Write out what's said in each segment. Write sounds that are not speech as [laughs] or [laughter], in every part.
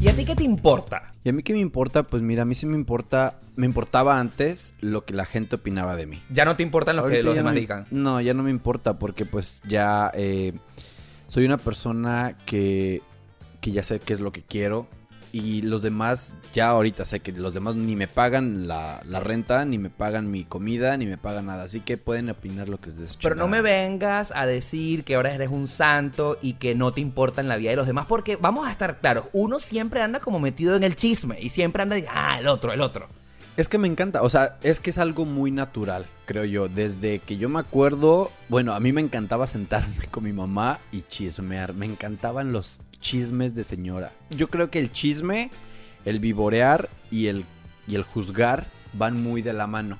¿Y a ti qué te importa? ¿Y a mí qué me importa? Pues mira, a mí sí me importa, me importaba antes lo que la gente opinaba de mí. Ya no te importan lo que los demás no, digan. No, ya no me importa porque pues ya eh, soy una persona que, que ya sé qué es lo que quiero y los demás, ya ahorita sé que los demás ni me pagan la, la renta, ni me pagan mi comida, ni me pagan nada. Así que pueden opinar lo que les des Pero no me vengas a decir que ahora eres un santo y que no te importa en la vida de los demás, porque vamos a estar claros, uno siempre anda como metido en el chisme y siempre anda, ah, el otro, el otro. Es que me encanta, o sea, es que es algo muy natural, creo yo. Desde que yo me acuerdo, bueno, a mí me encantaba sentarme con mi mamá y chismear. Me encantaban los chismes de señora. Yo creo que el chisme, el vivorear y el, y el juzgar van muy de la mano.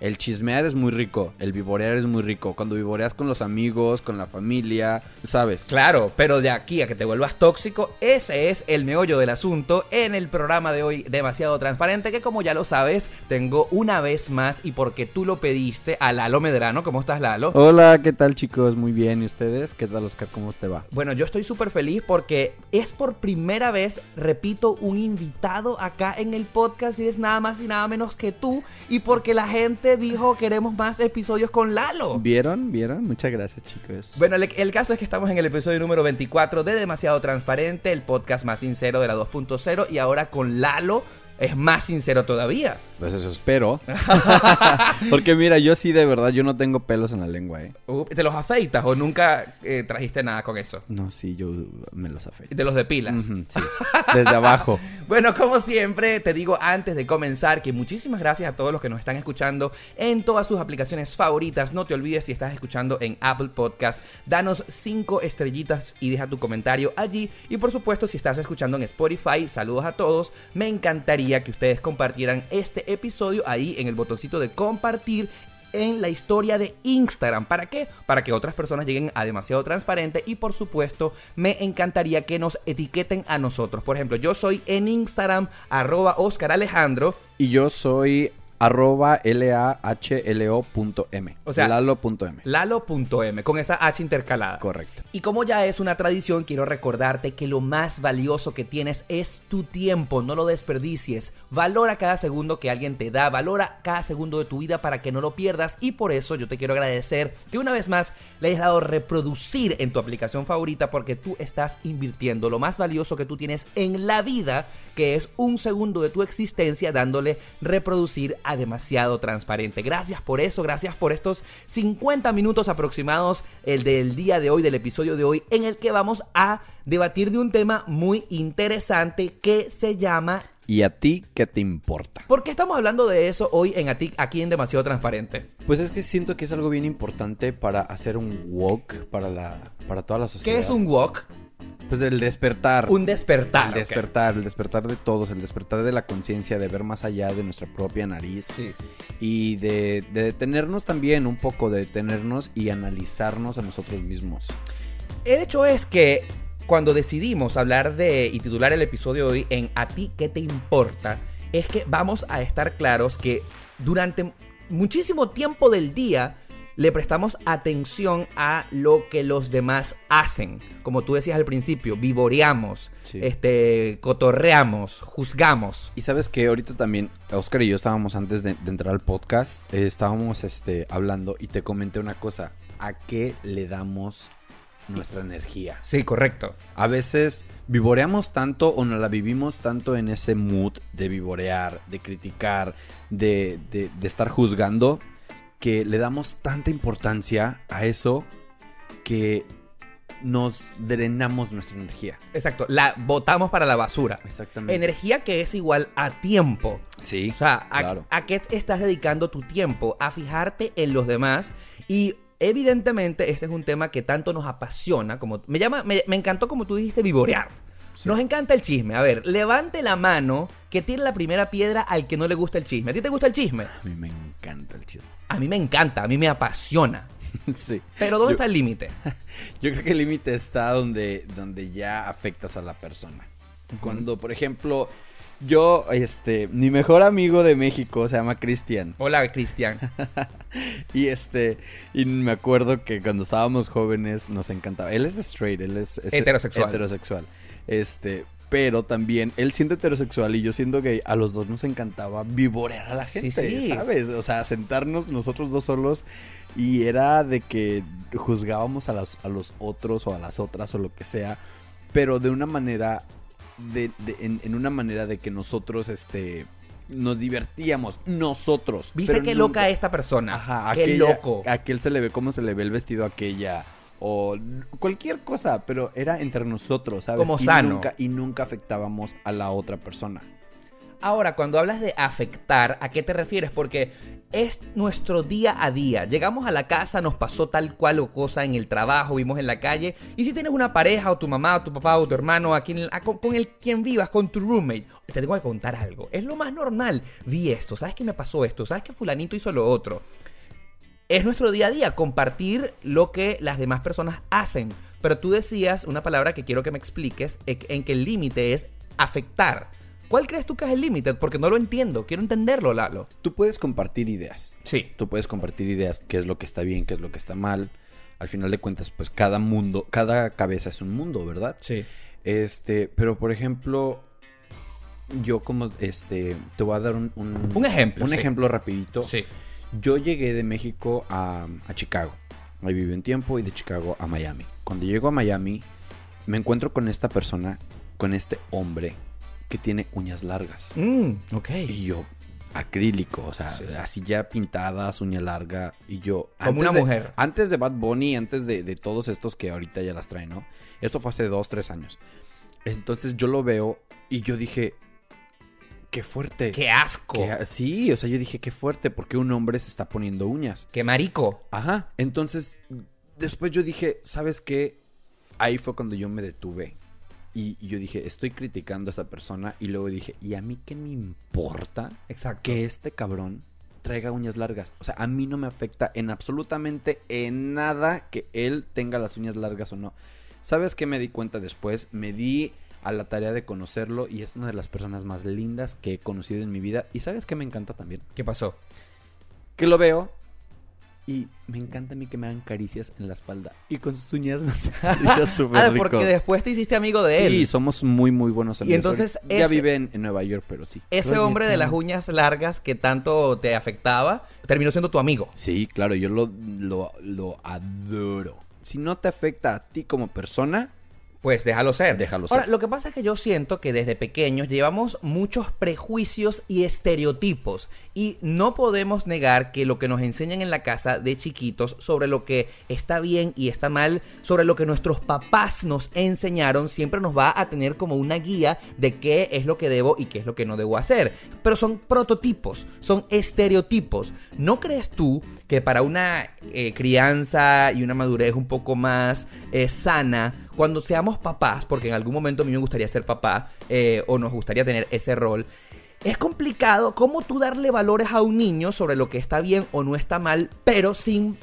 El chismear es muy rico, el vivorear es muy rico. Cuando vivoreas con los amigos, con la familia, ¿sabes? Claro, pero de aquí a que te vuelvas tóxico, ese es el meollo del asunto en el programa de hoy demasiado transparente que como ya lo sabes, tengo una vez más y porque tú lo pediste a Lalo Medrano, ¿cómo estás Lalo? Hola, ¿qué tal chicos? Muy bien, ¿y ustedes? ¿Qué tal Oscar? ¿Cómo te va? Bueno, yo estoy súper feliz porque es por primera vez, repito, un invitado acá en el podcast y es nada más y nada menos que tú y porque la gente dijo queremos más episodios con Lalo. ¿Vieron? ¿Vieron? Muchas gracias chicos. Bueno, el, el caso es que estamos en el episodio número 24 de Demasiado Transparente, el podcast más sincero de la 2.0 y ahora con Lalo es más sincero todavía. Pues eso espero. [laughs] [laughs] Porque mira, yo sí de verdad, yo no tengo pelos en la lengua, ¿eh? Uh, ¿Te los afeitas o nunca eh, trajiste nada con eso? No, sí, yo me los afeito. De los de pilas. Ujú, sí. Desde abajo. [laughs] Bueno, como siempre, te digo antes de comenzar que muchísimas gracias a todos los que nos están escuchando en todas sus aplicaciones favoritas. No te olvides si estás escuchando en Apple Podcast, danos 5 estrellitas y deja tu comentario allí. Y por supuesto, si estás escuchando en Spotify, saludos a todos. Me encantaría que ustedes compartieran este episodio ahí en el botoncito de compartir en la historia de Instagram. ¿Para qué? Para que otras personas lleguen a demasiado transparente y por supuesto me encantaría que nos etiqueten a nosotros. Por ejemplo, yo soy en Instagram arroba Oscar Alejandro. Y yo soy arroba L-A-H-L-O.m. O sea, Lalo.m. Lalo.m con esa H intercalada. Correcto. Y como ya es una tradición, quiero recordarte que lo más valioso que tienes es tu tiempo, no lo desperdicies. Valora cada segundo que alguien te da, valora cada segundo de tu vida para que no lo pierdas y por eso yo te quiero agradecer que una vez más le hayas dado reproducir en tu aplicación favorita porque tú estás invirtiendo lo más valioso que tú tienes en la vida, que es un segundo de tu existencia dándole reproducir a demasiado transparente. Gracias por eso, gracias por estos 50 minutos aproximados, el del día de hoy, del episodio de hoy, en el que vamos a debatir de un tema muy interesante que se llama... ¿Y a ti qué te importa? ¿Por qué estamos hablando de eso hoy en Atic, aquí en Demasiado Transparente? Pues es que siento que es algo bien importante para hacer un walk para la para toda la sociedad. ¿Qué es un walk? Pues el despertar. Un despertar. El despertar, el despertar de todos, el despertar de la conciencia, de ver más allá de nuestra propia nariz. Sí. Y de, de detenernos también un poco, de detenernos y analizarnos a nosotros mismos. El hecho es que cuando decidimos hablar de y titular el episodio de hoy en A ti qué te importa, es que vamos a estar claros que durante muchísimo tiempo del día le prestamos atención a lo que los demás hacen. Como tú decías al principio, vivoreamos, Sí. este, cotorreamos, juzgamos. Y sabes que ahorita también, Oscar y yo estábamos antes de, de entrar al podcast, eh, estábamos este, hablando y te comenté una cosa. ¿A qué le damos nuestra energía? Sí, correcto. A veces vivoreamos tanto o nos la vivimos tanto en ese mood de vivorear, de criticar, de, de- de estar juzgando, que le damos tanta importancia a eso que nos drenamos nuestra energía. Exacto. La botamos para la basura. Exactamente. Energía que es igual a tiempo. Sí, O sea, ¿a, claro. a qué estás dedicando tu tiempo? A fijarte en los demás. Y evidentemente este es un tema que tanto nos apasiona. Como, me, llama, me, me encantó como tú dijiste, vivorear. Nos encanta el chisme. A ver, levante la mano que tiene la primera piedra al que no le gusta el chisme. ¿A ti te gusta el chisme? A mí me encanta el chisme. A mí me encanta, a mí me apasiona. [laughs] sí. Pero ¿dónde Yo- está el límite? [laughs] Yo creo que el límite está donde, donde ya afectas a la persona. Cuando, por ejemplo, yo, este, mi mejor amigo de México se llama Cristian. Hola, Cristian. [laughs] Y este, y me acuerdo que cuando estábamos jóvenes nos encantaba. Él es straight, él es, es Heterosexual. heterosexual. Este, pero también él siendo heterosexual y yo siendo gay, a los dos nos encantaba vivorear a la Sí, gente, sí. ¿sabes? O sea, sentarnos nosotros dos solos y era de que juzgábamos a los, a los otros o a las otras o lo que sea, pero de una manera, de, de- en, en una manera de que nosotros, este, nos divertíamos, nosotros. ¿Viste qué nunca- loca esta persona? Ajá, qué aquella- loco. Aquel se le ve cómo se le ve el vestido a aquella. O cualquier cosa, pero era entre nosotros, ¿sabes? Como y sano. Nunca, y nunca afectábamos a la otra persona. Ahora, cuando hablas de afectar, ¿a qué te refieres? Porque es nuestro día a día. Llegamos a la casa, nos pasó tal cual o cosa en el trabajo, vimos en la calle. Y si tienes una pareja, o tu mamá, o tu papá, o tu hermano, a quien, con, el quien vivas, con tu roommate, te tengo que contar algo. Es lo más normal. Vi esto, ¿sabes qué me pasó esto? ¿Sabes que fulanito hizo lo otro? es nuestro día a día, compartir lo que las demás personas hacen. Pero tú decías una palabra que quiero que me expliques, e- en que el límite es afectar. ¿Cuál crees tú que es el límite? Porque no lo entiendo, quiero entenderlo, Lalo. Tú puedes compartir ideas. Sí. Tú puedes compartir ideas, qué es lo que está bien, qué es lo que está mal. Al final de cuentas, pues cada mundo, cada cabeza es un mundo, ¿verdad? Sí. Este, pero por ejemplo, yo como, este, te voy a dar un... Un, Un ejemplo, Un sí. ejemplo rapidito. Sí. Yo llegué de México a, a Chicago. Ahí viví un tiempo y de Chicago a Miami. Cuando llego a Miami, me encuentro con esta persona, con este hombre que tiene uñas largas. Mm, ok. Y yo, acrílico, o sea, Sí, sí. así ya pintadas, uña larga. Y yo. Como una de- mujer. Antes de Bad Bunny, antes de, de todos estos que ahorita ya las traen, ¿no? Esto fue hace dos, tres años. Entonces yo lo veo y yo dije, qué fuerte. ¡Qué asco! Qué- sí, o sea, yo dije, qué fuerte, porque un hombre se está poniendo uñas. ¡Qué marico! Ajá. Entonces, después yo dije, ¿sabes qué? Ahí fue cuando yo me detuve. Y, y yo dije, estoy criticando a esa persona. Y luego dije, ¿y a mí qué me importa Exacto. que este cabrón traiga uñas largas? O sea, a mí no me afecta en absolutamente en nada que él tenga las uñas largas o no. ¿Sabes qué me di cuenta después? Me di a la tarea de conocerlo y es una de las personas más lindas que he conocido en mi vida. ¿Y sabes qué me encanta también? ¿Qué pasó? que lo veo y me encanta a mí que me hagan caricias en la espalda y con sus uñas me hacen [laughs] caricias súper Ah, rico. porque después te hiciste amigo de él. Sí, somos muy muy buenos amigos. entonces Ahorita Ya ese- vive en, en Nueva York, pero sí. Ese hombre de las uñas largas que tanto te afectaba, terminó siendo tu amigo. Sí, claro, yo lo, lo, lo adoro. Si no te afecta a ti como persona, Pues déjalo ser. Déjalo Ahora, ser. lo que pasa es que yo siento que desde pequeños llevamos muchos prejuicios y estereotipos. Y no podemos negar que lo que nos enseñan en la casa de chiquitos sobre lo que está bien y está mal, sobre lo que nuestros papás nos enseñaron, siempre nos va a tener como una guía de qué es lo que debo y qué es lo que no debo hacer. Pero son prototipos, son estereotipos. ¿No crees tú que para una eh, crianza y una madurez un poco más eh, sana, cuando seamos papás, porque en algún momento a mí me gustaría ser papá eh, o nos gustaría tener ese rol, es complicado cómo tú darle valores a un niño sobre lo que está bien o no está mal, pero sin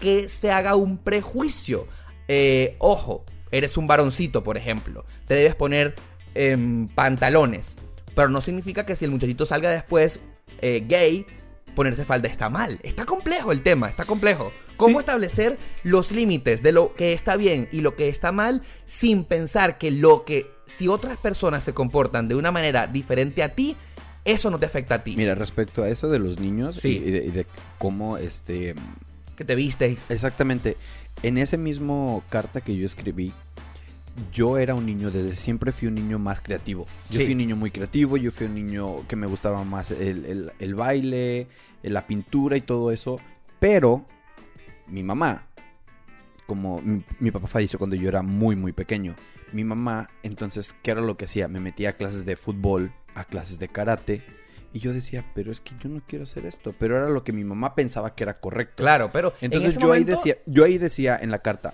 que se haga un prejuicio. Eh, ojo, eres un varoncito, por ejemplo, te debes poner em, pantalones, pero no significa que si el muchachito salga después eh, gay, ponerse falda está mal. Está complejo el tema, está complejo. ¿Cómo Sí. establecer los límites de lo que está bien y lo que está mal sin pensar que lo que si otras personas se comportan de una manera diferente a ti, eso no te afecta a ti? mira, respecto a eso de los niños Sí. y, de, y de cómo este que te vistes. Exactamente. En ese mismo carta que yo escribí, yo era un niño, desde siempre fui un niño más creativo. Yo Sí. fui un niño muy creativo, yo fui un niño que me gustaba más el, el- el baile, la pintura y todo eso. Pero mi mamá, como mi, mi papá falleció cuando yo era muy, muy pequeño. Mi mamá, entonces, ¿qué era lo que hacía? Me metía a clases de fútbol, a clases de karate. Y yo decía, pero es que yo no quiero hacer esto. Pero era lo que mi mamá pensaba que era correcto. Claro, pero en Entonces yo ahí decía, yo ahí decía en la carta,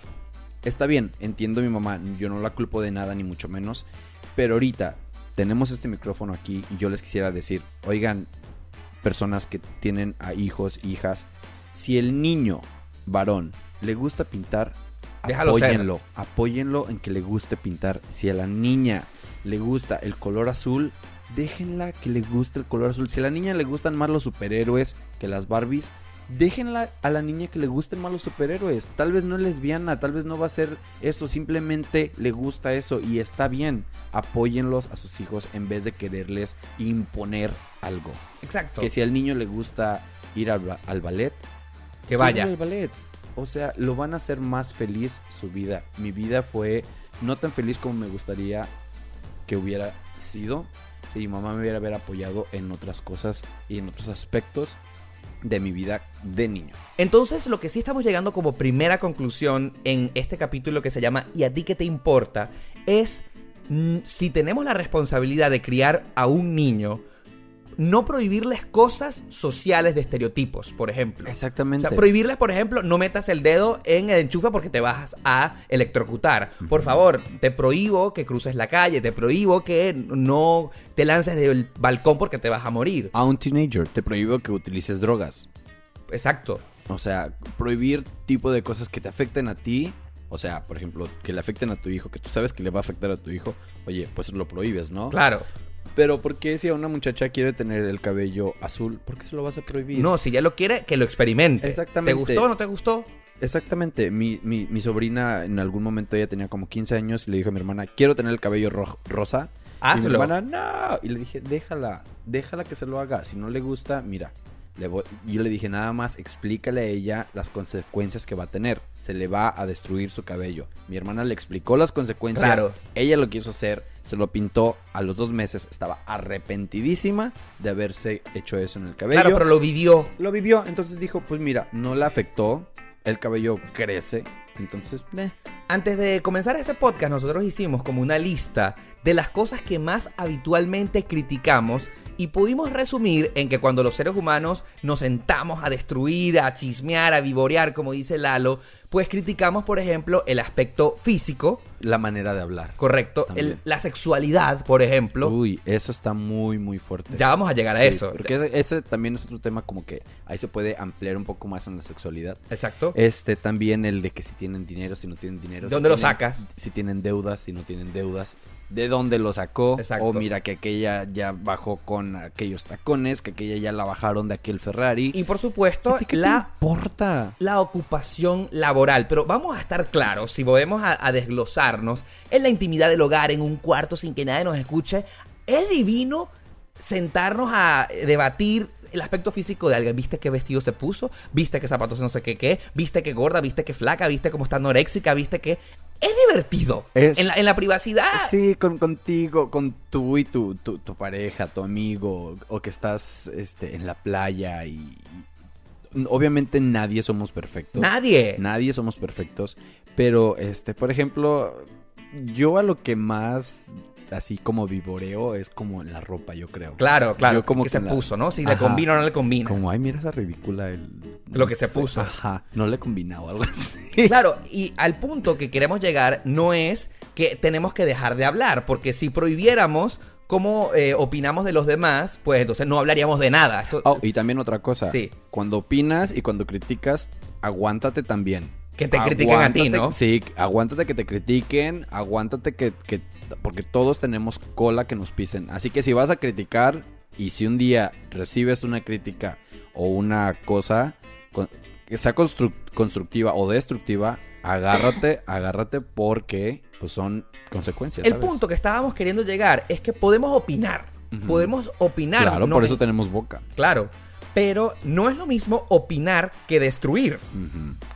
está bien, entiendo a mi mamá, yo no la culpo de nada, ni mucho menos. Pero ahorita tenemos este micrófono aquí y yo les quisiera decir, oigan, personas que tienen a hijos, hijas, si el niño varón le gusta pintar, Déjalo ser. apóyenlo, apóyenlo en que le guste pintar. Si a la niña le gusta el color azul, déjenla que le guste el color azul. Si a la niña le gustan más los superhéroes que las Barbies, déjenla a la niña que le gusten más los superhéroes. Tal vez no es lesbiana, tal vez no va a ser eso, simplemente le gusta eso y está bien. Apóyenlos a sus hijos en vez de quererles imponer algo. Exacto. Que si al niño le gusta ir al, al ballet, Que vaya. al ballet. O sea, lo van a hacer más feliz su vida. Mi vida fue no tan feliz como me gustaría que hubiera sido si mi mamá me hubiera haber apoyado en otras cosas y en otros aspectos de mi vida de niño. Entonces, lo que sí estamos llegando como primera conclusión en este capítulo que se llama ¿Y a ti qué te importa? es mm, si tenemos la responsabilidad de criar a un niño, no prohibirles cosas sociales de estereotipos, por ejemplo. O Exactamente. sea, prohibirles, por ejemplo, no metas el dedo en el enchufe porque te vas a electrocutar. Por favor, te prohíbo que cruces la calle, te prohíbo que no te lances del balcón porque te vas a morir. a un teenager te prohíbo que utilices drogas. Exacto. O sea, prohibir tipo de cosas que te afecten a ti. O sea, por ejemplo, que le afecten a tu hijo, que tú sabes que le va a afectar a tu hijo. Oye, pues lo prohíbes, ¿no? Claro. Pero ¿por qué si a una muchacha quiere tener el cabello azul, por qué se lo vas a prohibir? No, si ya lo quiere, que lo experimente. Exactamente. ¿Te gustó o no te gustó? Exactamente. Mi, mi, mi sobrina en algún momento ella tenía como 15 años y le dijo a mi hermana, quiero tener el cabello ro- rosa. Y mi Hazlo. hermana, no. Y le dije, déjala, déjala que se lo haga. Si no le gusta, mira. Le voy- yo le dije, nada más explícale a ella las consecuencias que va a tener. Se le va a destruir su cabello. Mi hermana le explicó las consecuencias. Claro. Ella lo quiso hacer, se lo pintó. A los dos meses estaba arrepentidísima de haberse hecho eso en el cabello. Claro, pero lo vivió. Lo vivió, entonces dijo, pues mira, no le afectó, el cabello crece, entonces. Antes de comenzar este podcast, nosotros hicimos como una lista de las cosas que más habitualmente criticamos y pudimos resumir en que cuando los seres humanos nos sentamos a destruir, a chismear, a vivorear, como dice Lalo, pues criticamos, por ejemplo, el aspecto físico, la manera de hablar. correcto, el- la sexualidad, por ejemplo. Uy, eso está muy, muy fuerte. Ya vamos a llegar a eso. Porque ese, también es otro tema como que ahí se puede ampliar un poco más en la sexualidad. Exacto. Este también el de que si tienen dinero, si no tienen dinero. ¿De si dónde lo tienen- sacas? Si tienen deudas, si no tienen deudas. De dónde lo sacó. Exacto. O mira que aquella ya bajó con aquellos tacones, que aquella ya la bajaron de aquel Ferrari. Y por supuesto, ¿A ti qué te la importa? la ocupación laboral. Pero vamos a estar claros, si podemos a, a desglosarnos en la intimidad del hogar, en un cuarto sin que nadie nos escuche, es divino sentarnos a debatir el aspecto físico de alguien. ¿Viste qué vestido se puso? ¿Viste qué zapatos no sé qué qué? ¿Viste qué gorda? ¿Viste qué flaca? ¿Viste cómo está anoréxica? ¿Viste qué? Es divertido. Es- En, la, en la privacidad. Sí, con, contigo, con tú y tu, tu, tu pareja, tu amigo, o que estás este, en la playa y... Obviamente nadie somos perfectos. Nadie. Nadie somos perfectos. Pero, este, por ejemplo, yo a lo que más así como vivoreo es como la ropa, yo creo. Claro, claro. Yo como que que se la- puso, ¿no? Si le combina o no le combina. Como, ay, mira esa ridícula. El, Lo que se puso. Ajá, no le combina o algo así. Claro, y al punto que queremos llegar no es que tenemos que dejar de hablar, porque si prohibiéramos cómo eh, opinamos de los demás, pues entonces no hablaríamos de nada. Esto- Oh, y también otra cosa. Sí. Cuando opinas y cuando criticas, aguántate también. Que te critiquen a ti, ¿no? Sí, aguántate que te critiquen, aguántate que, que... Porque todos tenemos cola que nos pisen. Así que si vas a criticar y si un día recibes una crítica o una cosa que sea constru- constructiva o destructiva, agárrate, agárrate porque pues son consecuencias. el ¿sabes? punto que estábamos queriendo llegar es que podemos opinar. Podemos opinar. Claro, no por es- eso tenemos boca. Claro. Pero no es lo mismo opinar que destruir.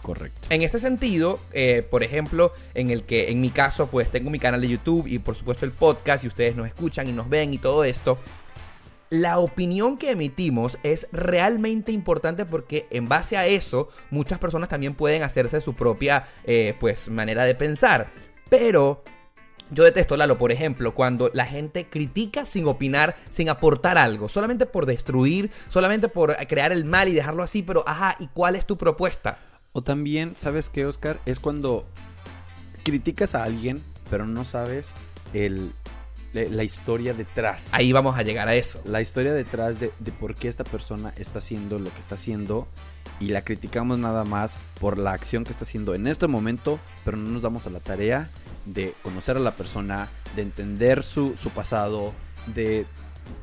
Correcto. En ese sentido, eh, por ejemplo, en el que en mi caso, pues tengo mi canal de YouTube y por supuesto el podcast y ustedes nos escuchan y nos ven y todo esto. La opinión que emitimos es realmente importante porque en base a eso muchas personas también pueden hacerse su propia eh, pues manera de pensar. Pero yo detesto, Lalo, por ejemplo, cuando la gente critica sin opinar, sin aportar algo, solamente por destruir, solamente por crear el mal y dejarlo así, pero ajá, ¿y cuál es tu propuesta? O también, ¿sabes qué, Oscar? Es cuando criticas a alguien, pero no sabes el, la, historia detrás. Ahí vamos a llegar a eso. La historia detrás de, de por qué esta persona está haciendo lo que está haciendo y la criticamos nada más por la acción que está haciendo en este momento, pero no nos damos a la tarea de conocer a la persona, de entender su, su pasado, de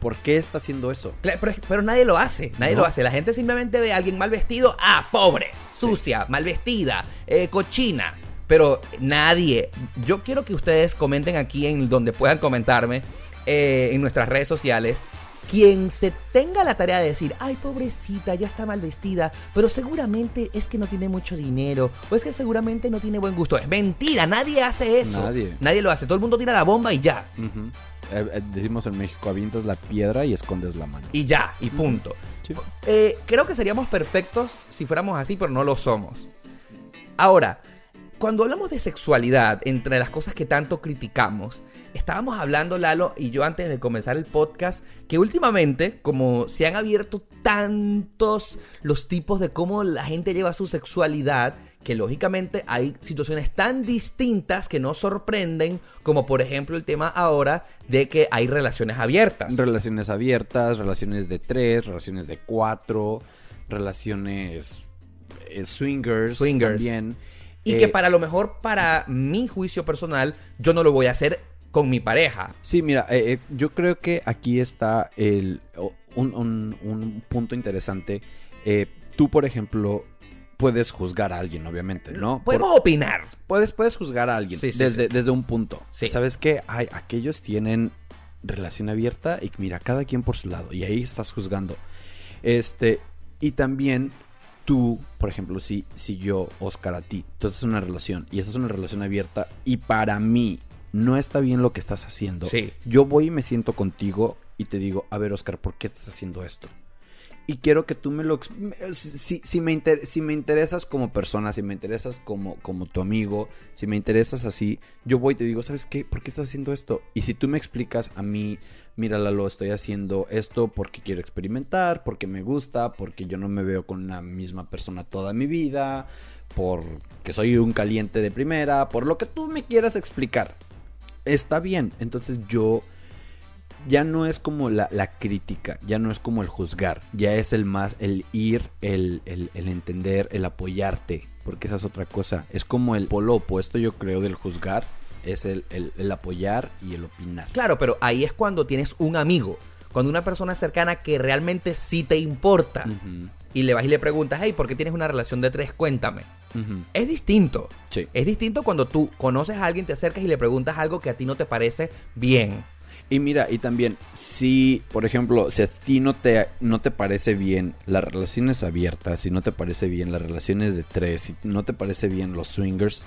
por qué está haciendo eso. Pero, pero nadie lo hace, nadie No. lo hace. La gente simplemente ve a alguien mal vestido, ah, pobre, sucia, mal vestida, eh, cochina. Pero nadie, yo quiero que ustedes comenten aquí en donde puedan comentarme, eh, en nuestras redes sociales, quien se tenga la tarea de decir, ay, pobrecita, ya está mal vestida, pero seguramente es que no tiene mucho dinero, o es que seguramente no tiene buen gusto. Es mentira, nadie hace eso. Nadie. Nadie lo hace, todo el mundo tira la bomba y ya. Eh, eh, decimos en México, avientas la piedra y escondes la mano. Y ya, y punto. Sí. Eh, creo que seríamos perfectos si fuéramos así, pero no lo somos. Ahora, cuando hablamos de sexualidad, entre las cosas que tanto criticamos, estábamos hablando, Lalo y yo antes de comenzar el podcast, que últimamente, como se han abierto tantos los tipos de cómo la gente lleva su sexualidad, que lógicamente hay situaciones tan distintas que nos sorprenden, como por ejemplo el tema ahora de que hay relaciones abiertas. Relaciones abiertas, relaciones de tres, relaciones de cuatro, relaciones eh, swingers, Swingers. también. Y Eh, que para lo mejor, para mi juicio personal, yo no lo voy a hacer con mi pareja. Sí, mira, eh, eh, yo creo que aquí está el, un, un- un punto interesante. Eh, tú, por ejemplo, puedes juzgar a alguien, obviamente, ¿no? Podemos Por- opinar. puedes, puedes juzgar a alguien Sí, sí, desde, sí. desde un punto. Sí. ¿Sabes qué? Hay, aquellos tienen relación abierta y mira, cada quien por su lado. Y ahí estás juzgando. Este, y también tú, por ejemplo, si, si yo, Oscar, a ti, tú estás en una relación y estás en una relación abierta y para mí no está bien lo que estás haciendo. Sí. Yo voy y me siento contigo y te digo, a ver, Oscar, ¿por qué estás haciendo esto? Y quiero que tú me lo... me- Si, si, me, inter- si me interesas como persona, si me interesas como, como tu amigo, si me interesas así, yo voy y te digo, ¿sabes qué? ¿Por qué estás haciendo esto? Y si tú me explicas a mí, mira, Lalo, estoy haciendo esto porque quiero experimentar, porque me gusta, porque yo no me veo con una misma persona toda mi vida, porque soy un caliente de primera, por lo que tú me quieras explicar. Está bien, entonces yo ya no es como la, la crítica, ya no es como el juzgar, ya es el más, el ir, el, el- el entender, el apoyarte, porque esa es otra cosa. Es como el polo opuesto, yo creo, del juzgar, es el, el- apoyar y el opinar. Claro, pero ahí es cuando tienes un amigo. Cuando una persona cercana que realmente sí te importa. Y le vas y le preguntas, hey, ¿por qué tienes una relación de tres? Cuéntame. Es distinto. Sí. Es distinto cuando tú conoces a alguien, te acercas y le preguntas algo que a ti no te parece bien. Y mira, y también, si, por ejemplo, si a ti no te, no te parece bien las relaciones abiertas, si no te parece bien las relaciones de tres, si no te parece bien los swingers,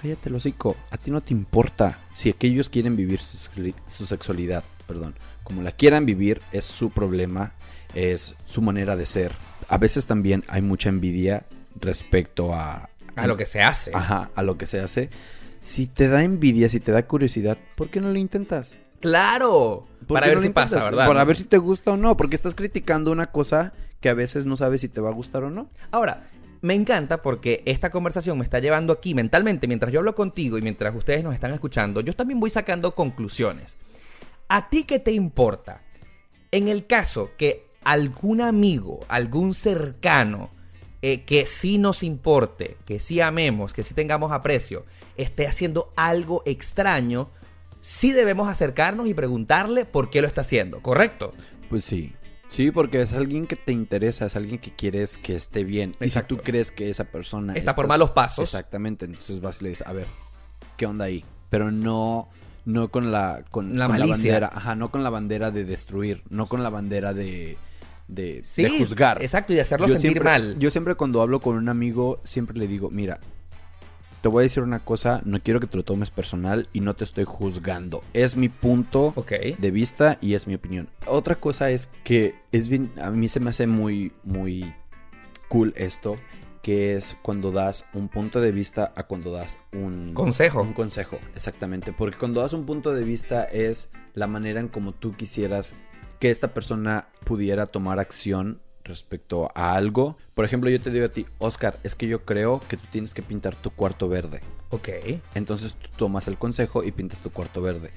cállate el hocico, a ti no te importa. Si aquellos quieren vivir su sexualidad, perdón, como la quieran vivir, es su problema, es su manera de ser. A veces también hay mucha envidia respecto a... A lo que se hace. Ajá, a lo que se hace. Si te da envidia, si te da curiosidad, ¿por qué no lo intentas? Claro. ¿Por Para ver no si pasa? ¿verdad? Para ver si te gusta o no, porque estás criticando una cosa que a veces no sabes si te va a gustar o no. Ahora, me encanta porque esta conversación me está llevando aquí mentalmente, mientras yo hablo contigo y mientras ustedes nos están escuchando, yo también voy sacando conclusiones. ¿A ti qué te importa? En el caso que algún amigo, algún cercano, eh, que sí nos importe, que sí amemos, que sí tengamos aprecio, esté haciendo algo extraño, sí debemos acercarnos y preguntarle por qué lo está haciendo, ¿correcto? Pues sí. Sí, porque es alguien que te interesa, es alguien que quieres que esté bien. Y si Exacto. tú crees que esa persona Está por malos pasos. Exactamente, entonces vas y le dices, a ver, ¿qué onda ahí? Pero no no con la con La con bandera, ajá, no con la bandera de destruir, no con la bandera de de, Sí, de juzgar. exacto, y de hacerlo Yo sentir siempre- mal. Yo siempre cuando hablo con un amigo, siempre le digo, mira, te voy a decir una cosa, no quiero que te lo tomes personal y no te estoy juzgando. Es mi punto Ok. de vista y es mi opinión. Otra cosa es que es bien, a mí se me hace muy, muy cool esto, que es cuando das un punto de vista a cuando das un Consejo. Un consejo, exactamente. Porque cuando das un punto de vista es la manera en como tú quisieras que esta persona pudiera tomar acción respecto a algo. Por ejemplo, yo te digo a ti, Oscar, es que yo creo que tú tienes que pintar tu cuarto verde. Ok. Entonces tú tomas el consejo y pintas tu cuarto verde.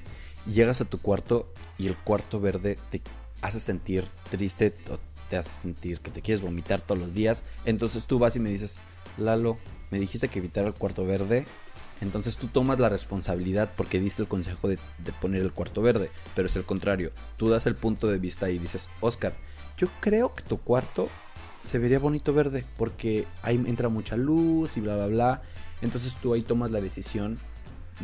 Llegas a tu cuarto y el cuarto verde te hace sentir triste o te hace sentir que te quieres vomitar todos los días. Entonces tú vas y me dices, Lalo, me dijiste que evitara el cuarto verde. Entonces tú tomas la responsabilidad porque diste el consejo de, de poner el cuarto verde. Pero es el contrario. Tú das el punto de vista y dices, Oscar, yo creo que tu cuarto se vería bonito verde porque ahí entra mucha luz y bla, bla, bla. Entonces tú ahí tomas la decisión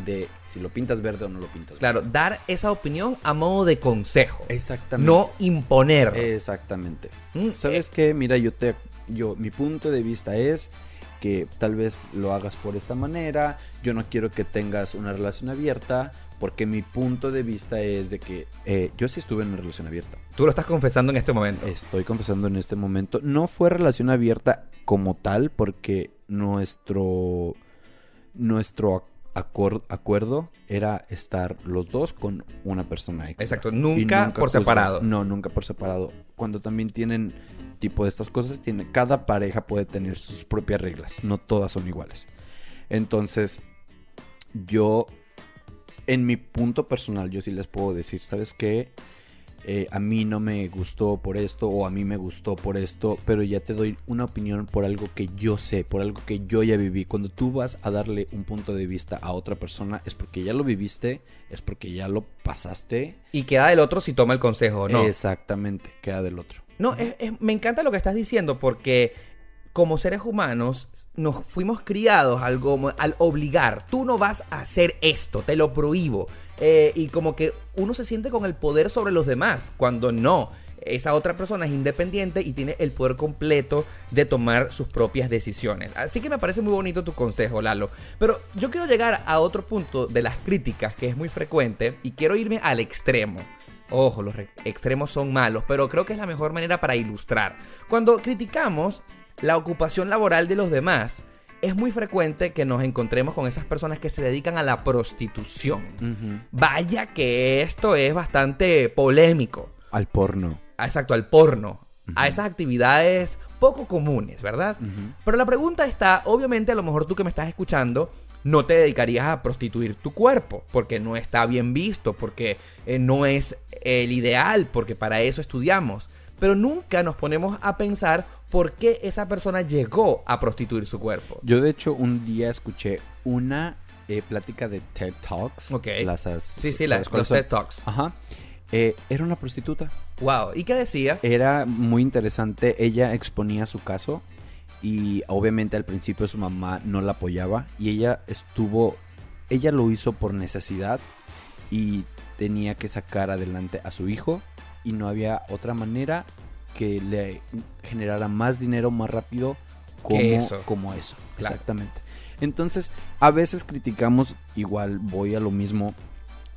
de si lo pintas verde o no lo pintas verde. Claro, dar esa opinión a modo de consejo. Exactamente. No imponer. Exactamente. Mm, ¿Sabes eh, qué? Mira, yo te yo mi punto de vista es que tal vez lo hagas por esta manera. Yo no quiero que tengas una relación abierta porque mi punto de vista es de que eh, yo sí estuve en una relación abierta. Tú lo estás confesando en este momento. Estoy confesando en este momento. No fue relación abierta como tal porque nuestro nuestro acuerdo era estar los dos con una persona extra. Exacto, Y nunca por separado. No, nunca por separado. Cuando también tienen tipo de estas cosas, tiene, cada pareja puede tener sus propias reglas. No todas son iguales. Entonces, yo, en mi punto personal, yo sí les puedo decir, ¿sabes qué? Eh, a mí no me gustó por esto o a mí me gustó por esto, pero ya te doy una opinión por algo que yo sé, por algo que yo ya viví. Cuando tú vas a darle un punto de vista a otra persona es porque ya lo viviste, es porque ya lo pasaste. Y queda del otro si toma el consejo, ¿no? Exactamente, queda del otro. No, es- es- me encanta lo que estás diciendo porque como seres humanos nos fuimos criados al, al obligar. Tú no vas a hacer esto, te lo prohíbo. Eh, y como que uno se siente con el poder sobre los demás, cuando no. Esa otra persona es independiente y tiene el poder completo de tomar sus propias decisiones. Así que me parece muy bonito tu consejo, Lalo. Pero yo quiero llegar a otro punto de las críticas que es muy frecuente y quiero irme al extremo. Ojo, los re- extremos son malos, pero creo que es la mejor manera para ilustrar. Cuando criticamos la ocupación laboral de los demás, es muy frecuente que nos encontremos con esas personas que se dedican a la prostitución. Vaya que esto es bastante polémico. Al porno. Ah, Exacto, al porno. A esas actividades poco comunes, ¿verdad? Pero la pregunta está, obviamente a lo mejor tú que me estás escuchando, no te dedicarías a prostituir tu cuerpo, porque no está bien visto, porque eh, no es el ideal, porque para eso estudiamos. Pero nunca nos ponemos a pensar por qué esa persona llegó a prostituir su cuerpo. Yo de hecho un día escuché una eh, plática de TED Talks. Ok. Las, Sí, sí, ¿sabes las, los? TED Talks. Ajá. Eh, era una prostituta. Wow. ¿Y qué decía? Era muy interesante. Ella exponía su caso y obviamente al principio su mamá no la apoyaba y ella estuvo, ella lo hizo por necesidad y tenía que sacar adelante a su hijo y no había otra manera que le generara más dinero más rápido como Que eso. Como eso. Claro. Exactamente. Entonces, a veces criticamos, igual voy a lo mismo,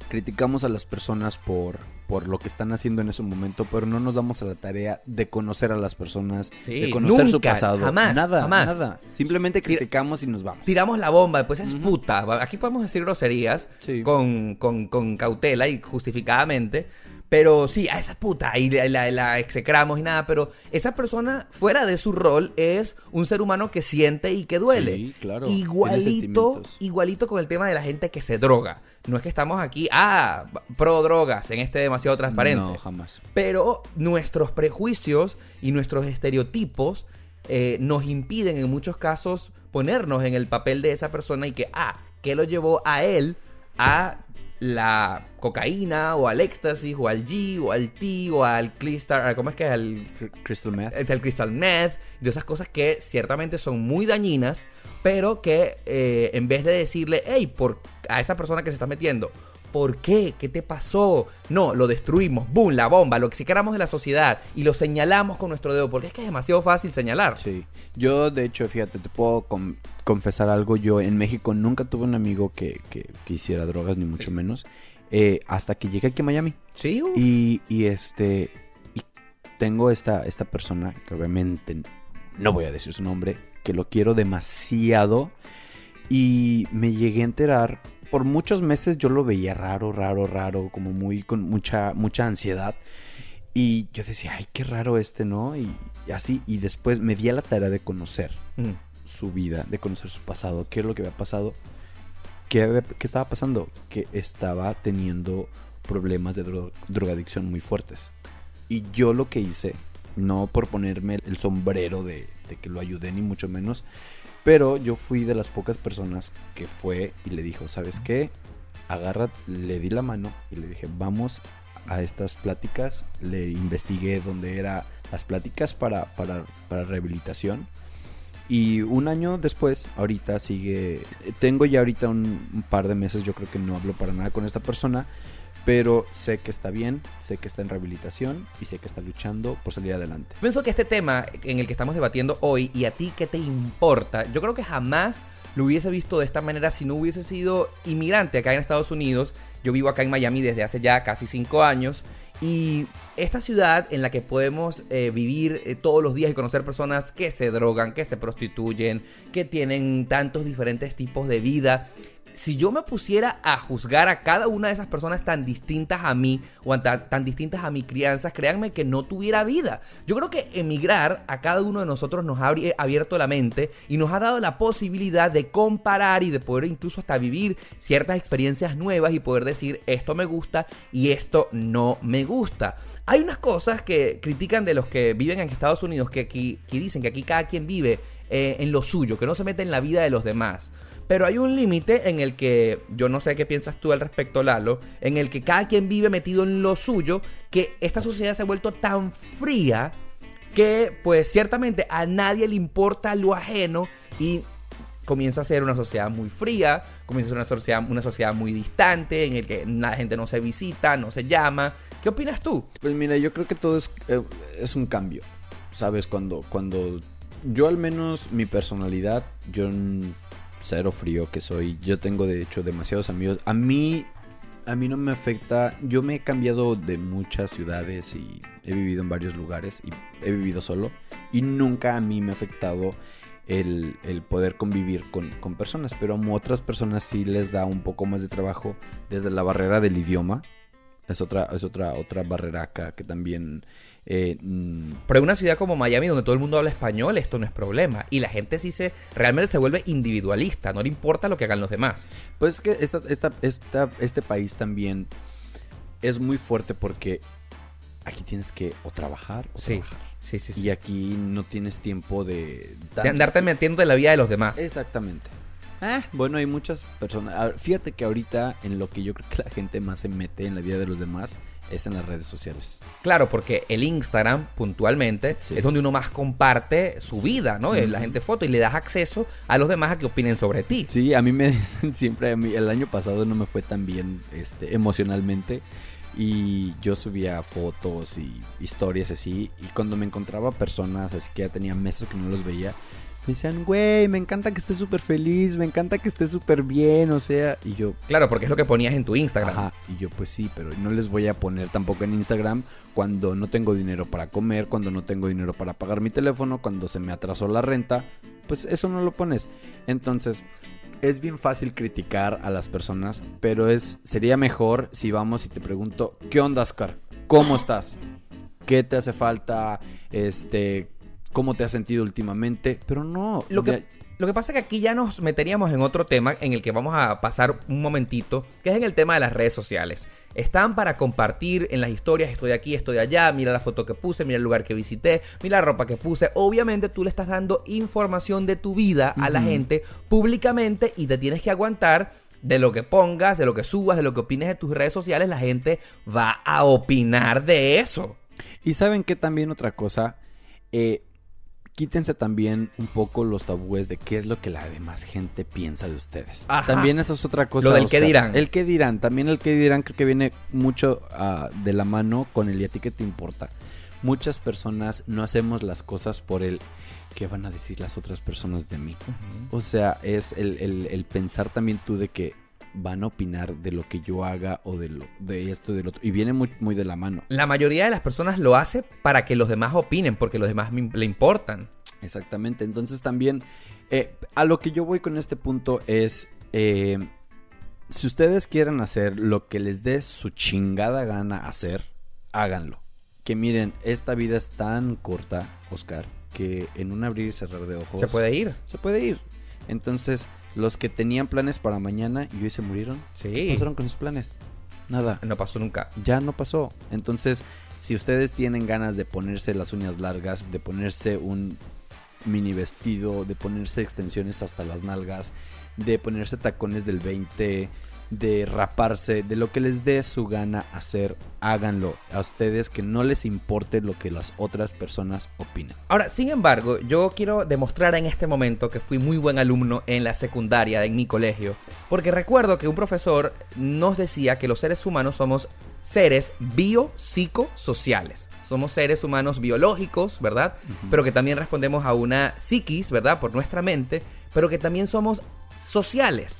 criticamos a las personas por, por lo que están haciendo en ese momento, pero no nos damos a la tarea de conocer a las personas, Sí, de conocer su pasado. jamás, nada, jamás. nada. Simplemente criticamos y nos vamos. tiramos la bomba, pues es puta. Aquí podemos decir groserías Sí. con, con- con cautela y justificadamente. Pero sí, a esa puta y la, la- la execramos y nada. Pero esa persona, fuera de su rol, es un ser humano que siente y que duele. Sí, claro, Igualito, igualito con el tema de la gente que se droga. No es que estamos aquí, ah, pro drogas, en este demasiado transparente. No, jamás. Pero nuestros prejuicios y nuestros estereotipos eh, nos impiden en muchos casos ponernos en el papel de esa persona y que, ah, ¿qué lo llevó a él a la cocaína o al éxtasis o al G o al T o al Clistar, ¿cómo es que es? Al, Cr- Crystal meth. es el crystal meth, de esas cosas que ciertamente son muy dañinas, pero que eh, en vez de decirle, hey, por, a esa persona que se está metiendo, ¿por qué? ¿Qué te pasó? No, lo destruimos, boom, la bomba, lo execramos de la sociedad y lo señalamos con nuestro dedo, porque es que es demasiado fácil señalar. Sí. Yo, de hecho, fíjate, te puedo com- confesar algo. Yo en México nunca tuve un amigo que, que, que hiciera drogas, ni mucho Sí. menos. eh, hasta que llegué aquí a Miami. Sí. Y, y este. Y tengo esta, esta persona que obviamente no voy a decir su nombre. Que lo quiero demasiado. Y me llegué a enterar. Por muchos meses yo lo veía raro, raro, raro. Como muy con mucha, mucha ansiedad. Y yo decía, ay, qué raro este, ¿no? Y, así, y después me di a la tarea de conocer Mm. su vida, de conocer su pasado, qué es lo que había pasado, qué, había- qué estaba pasando, que estaba teniendo problemas de dro- drogadicción muy fuertes. Y yo lo que hice, no por ponerme el sombrero de, de que lo ayudé ni mucho menos, pero yo fui de las pocas personas que fue y le dijo, ¿sabes qué? Agarra, le di la mano y le dije, vamos a estas pláticas. Le investigué dónde eran las pláticas para, para, para rehabilitación. Y un año después, ahorita sigue. Tengo ya ahorita un, un par de meses, yo creo que no hablo para nada con esta persona. Pero sé que está bien, sé que está en rehabilitación y sé que está luchando por salir adelante. Pienso que este tema en el que estamos debatiendo hoy y a ti qué te importa, yo creo que jamás lo hubiese visto de esta manera si no hubiese sido inmigrante acá en Estados Unidos. Yo vivo acá en Miami desde hace ya casi cinco años y esta ciudad en la que podemos eh, vivir eh, todos los días y conocer personas que se drogan, que se prostituyen, que tienen tantos diferentes tipos de vida. Si yo me pusiera a juzgar a cada una de esas personas tan distintas a mí o tan, distintas a mi crianza, créanme que no tuviera vida. Yo creo que emigrar a cada uno de nosotros nos ha abierto la mente y nos ha dado la posibilidad de comparar y de poder incluso hasta vivir ciertas experiencias nuevas y poder decir esto me gusta y esto no me gusta. Hay unas cosas que critican de los que viven en Estados Unidos que aquí dicen que aquí cada quien vive eh, en lo suyo, que no se mete en la vida de los demás. Pero hay un límite en el que, yo no sé qué piensas tú al respecto, Lalo, en el que cada quien vive metido en lo suyo, que esta sociedad se ha vuelto tan fría que pues ciertamente a nadie le importa lo ajeno y comienza a ser una sociedad muy fría, comienza a ser una sociedad, una sociedad muy distante, en el que la gente no se visita, no se llama. ¿Qué opinas tú? Pues mira, yo creo que todo es, eh, es un cambio. ¿Sabes? Cuando, cuando yo al menos mi personalidad, yo cero frío que soy, yo tengo de hecho demasiados amigos. A mí, a mí no me afecta, yo me he cambiado de muchas ciudades y he vivido en varios lugares y he vivido solo y nunca a mí me ha afectado el, poder convivir con, con personas, pero a otras personas sí les da un poco más de trabajo desde la barrera del idioma. Es otra, es otra, otra barrera acá que también eh, mm, Pero en una ciudad como Miami, donde todo el mundo habla español, esto no es problema. Y la gente sí se realmente se vuelve individualista, no le importa lo que hagan los demás. Pues es que esta, esta, esta- este país también es muy fuerte porque aquí tienes que o trabajar o Sí, trabajar. sí, sí. sí. Y aquí no tienes tiempo de... De andarte metiendo en la vida de los demás. Exactamente. Ah, bueno, hay muchas personas. a- Fíjate que ahorita en lo que yo creo que la gente más se mete en la vida de los demás es en las redes sociales. Claro, porque el Instagram, puntualmente, Sí. es donde uno más comparte su vida, ¿no? La gente foto y le das acceso a los demás a que opinen sobre ti. Sí, a mí me [laughs] dicen siempre, a mí, el año pasado no me fue tan bien este, emocionalmente y yo subía fotos y historias así y cuando me encontraba personas así que ya tenía meses que no los veía, me decían, güey, me encanta que estés súper feliz, me encanta que estés súper bien, o sea, y yo... Claro, porque es lo que ponías en tu Instagram. Ajá, y yo pues sí, pero no les voy a poner tampoco en Instagram cuando no tengo dinero para comer, cuando no tengo dinero para pagar mi teléfono, cuando se me atrasó la renta, pues eso no lo pones. Entonces, es bien fácil criticar a las personas, pero es sería mejor si vamos y te pregunto, ¿qué onda, Oscar? ¿Cómo estás? ¿Qué te hace falta? Este, ¿cómo te has sentido últimamente? Pero no, Lo que, lo que pasa es que aquí ya nos meteríamos en otro tema en el que vamos a pasar un momentito, que es en el tema de las redes sociales. Están para compartir en las historias, estoy aquí, estoy allá, mira la foto que puse, mira el lugar que visité, mira la ropa que puse. Obviamente tú le estás dando información de tu vida a la gente públicamente y te tienes que aguantar de lo que pongas, de lo que subas, de lo que opines en tus redes sociales, la gente va a opinar de eso. Y saben que también otra cosa, eh, quítense también un poco los tabúes de qué es lo que la demás gente piensa de ustedes. Ajá. También esa es otra cosa. Lo del qué dirán. El que dirán, también el que dirán creo que viene mucho ah, de la mano con el y a ti que te importa. Muchas personas no hacemos las cosas por el qué van a decir las otras personas de mí. O sea, es el, el- el pensar también tú de que van a opinar de lo que yo haga o de lo de esto del otro y viene muy, muy de la mano. La mayoría de las personas lo hace para que los demás opinen, porque los demás le importan. Exactamente, entonces también eh, a lo que yo voy con este punto es, eh, si ustedes quieren hacer lo que les dé su chingada gana hacer, háganlo. que miren, esta vida es tan corta, Oscar, que en un abrir y cerrar de ojos Se puede ir. se puede ir. Entonces, los que tenían planes para mañana y hoy se murieron, ¿qué Sí. pasaron con sus planes? Nada, No pasó nunca. ya no pasó. Entonces, si ustedes tienen ganas de ponerse las uñas largas, de ponerse un mini vestido, de ponerse extensiones hasta las nalgas, de ponerse tacones del 20, de raparse, de lo que les dé su gana hacer, háganlo. A ustedes que no les importe lo que las otras personas opinen. Ahora, sin embargo, yo quiero demostrar en este momento que fui muy buen alumno en la secundaria, en mi colegio, porque recuerdo que un profesor nos decía que los seres humanos somos seres biopsicosociales. Somos seres humanos biológicos, ¿verdad? Pero que también respondemos a una psiquis, ¿verdad? Por nuestra mente, pero que también somos sociales.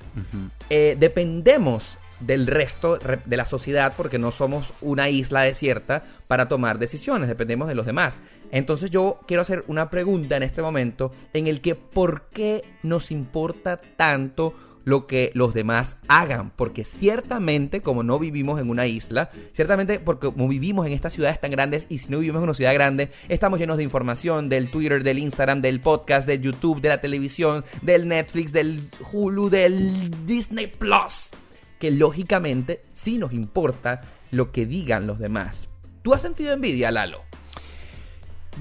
Eh, dependemos del resto re- de la sociedad porque no somos una isla desierta para tomar decisiones, dependemos de los demás. Entonces yo quiero hacer una pregunta en este momento en el que ¿por qué nos importa tanto lo que los demás hagan? Porque ciertamente como no vivimos en una isla, ciertamente porque como vivimos en estas ciudades tan grandes y si no vivimos en una ciudad grande, estamos llenos de información del Twitter, del Instagram, del podcast, del YouTube, de la televisión, del Netflix, del Hulu, del Disney Plus que lógicamente sí nos importa lo que digan los demás. ¿Tú has sentido envidia, Lalo?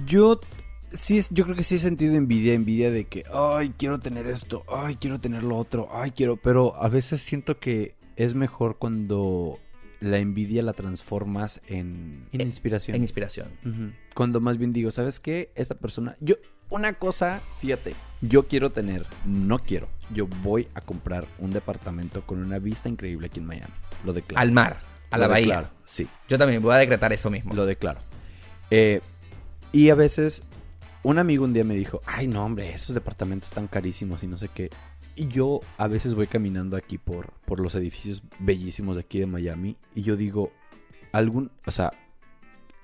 Yo sí, es- yo creo que sí he sentido envidia, envidia de que, ay, quiero tener esto, ay, quiero tener lo otro, ay, quiero, pero a veces siento que es mejor cuando la envidia la transformas en, inspiración. En inspiración. Cuando más bien digo, ¿sabes qué? Esta persona, yo, una cosa, fíjate, yo quiero tener, no quiero, yo voy a comprar un departamento con una vista increíble aquí en Miami. Lo declaro. Al mar, a Lo la bahía. declaro, sí. Yo también voy a decretar eso mismo. Lo declaro. Eh, y a veces, un amigo un día me dijo, ay no hombre, esos departamentos están carísimos y no sé qué. Y yo a veces voy caminando aquí por, por los edificios bellísimos de aquí de Miami y yo digo, algún, o sea,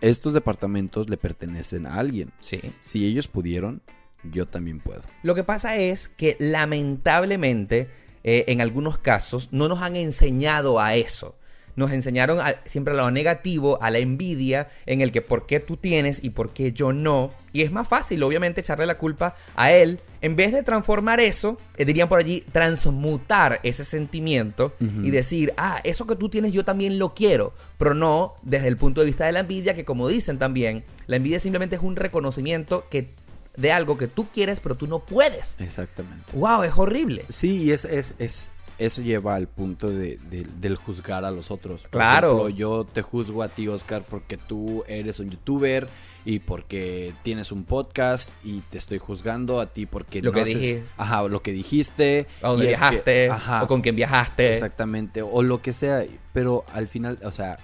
estos departamentos le pertenecen a alguien. Sí. Si ellos pudieron, yo también puedo. Lo que pasa es que lamentablemente eh, en algunos casos no nos han enseñado a eso. Nos enseñaron a- siempre a lo negativo, a la envidia, en el que por qué tú tienes y por qué yo no. Y es más fácil, obviamente, echarle la culpa a él. En vez de transformar eso, eh, dirían por allí, transmutar ese sentimiento y decir, ah, eso que tú tienes yo también lo quiero. Pero no desde el punto de vista de la envidia, que como dicen también, la envidia simplemente es un reconocimiento que, de algo que tú quieres, pero tú no puedes. Exactamente. Wow, es horrible. Sí, y es, es, es, eso lleva al punto de, de- del juzgar a los otros. Por Claro. ejemplo, yo te juzgo a ti, Oscar, porque tú eres un youtuber y porque tienes un podcast y te estoy juzgando a ti porque Lo no que haces- dije. Ajá, lo que dijiste. Es que- viajaste, ajá, o con quién viajaste. Exactamente, o lo que sea. Pero al final, o sea,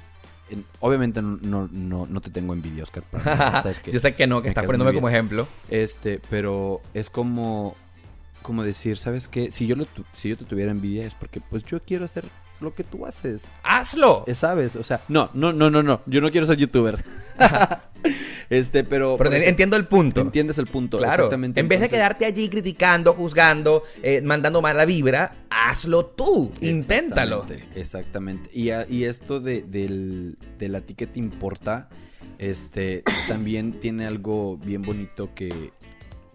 en- obviamente no, no, no, te tengo envidia, Oscar. sabes [laughs] que- Yo sé que no, que estás poniéndome como ejemplo. Este, pero es como, como decir, ¿sabes qué? Si yo, lo tu- si yo te tuviera envidia es porque pues yo quiero hacer lo que tú haces. ¡Hazlo! Eh, ¿Sabes? O sea, no, no, no, no, no. Yo no quiero ser youtuber. [laughs] [laughs] este, pero... Pero entiendo el punto. Entiendes el punto. Claro. Exactamente. En vez de quedarte allí criticando, juzgando, eh, mandando mala vibra, hazlo tú. Inténtalo. Exactamente. Y, a- y esto de, del, de la ti que te importa, este, también tiene algo bien bonito que,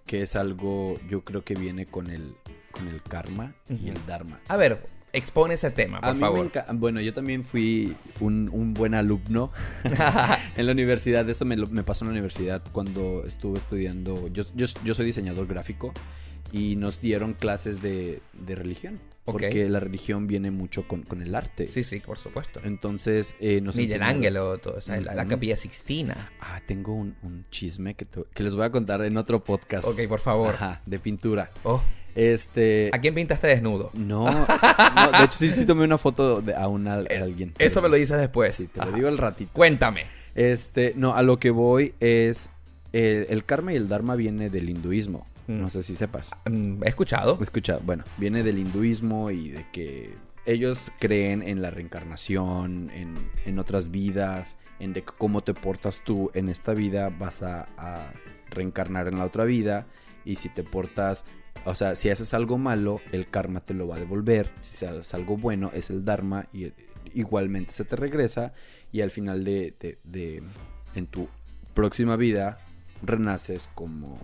que es algo, yo creo que viene con el, con el karma y el dharma. A ver, expone ese tema, A por mí me favor. bueno, yo también fui un, un buen alumno [laughs] [laughs] en la universidad. Eso me, me pasó en la universidad cuando estuve estudiando. Yo, yo, yo soy diseñador gráfico y nos dieron clases de, de religión. Porque la religión viene mucho con, con el arte. sí, sí, por supuesto. Entonces, eh, nos Miguel Ángelo, todo, o sea, la, la capilla Sixtina. Ah, tengo un, un chisme que, te- que les voy a contar en otro podcast. Ok, por favor. Ajá, de pintura. Oh, Este... ¿A quién pintaste desnudo? No, no, de hecho sí, sí tomé una foto de, a, una, a alguien. Eh, Eso me lo dices después. Sí, te lo digo al ratito. Cuéntame. Este, no, a lo que voy es. El, el karma y el dharma viene del hinduismo. No sé si sepas. Mm, He escuchado. Escucha, bueno, viene del hinduismo y de que ellos creen en la reencarnación, en, en otras vidas, en de cómo te portas tú en esta vida, vas a, a reencarnar en la otra vida. Y si te portas, o sea, si haces algo malo, el karma te lo va a devolver. Si haces algo bueno, es el dharma y igualmente se te regresa. Y al final de, de- de en tu próxima vida renaces como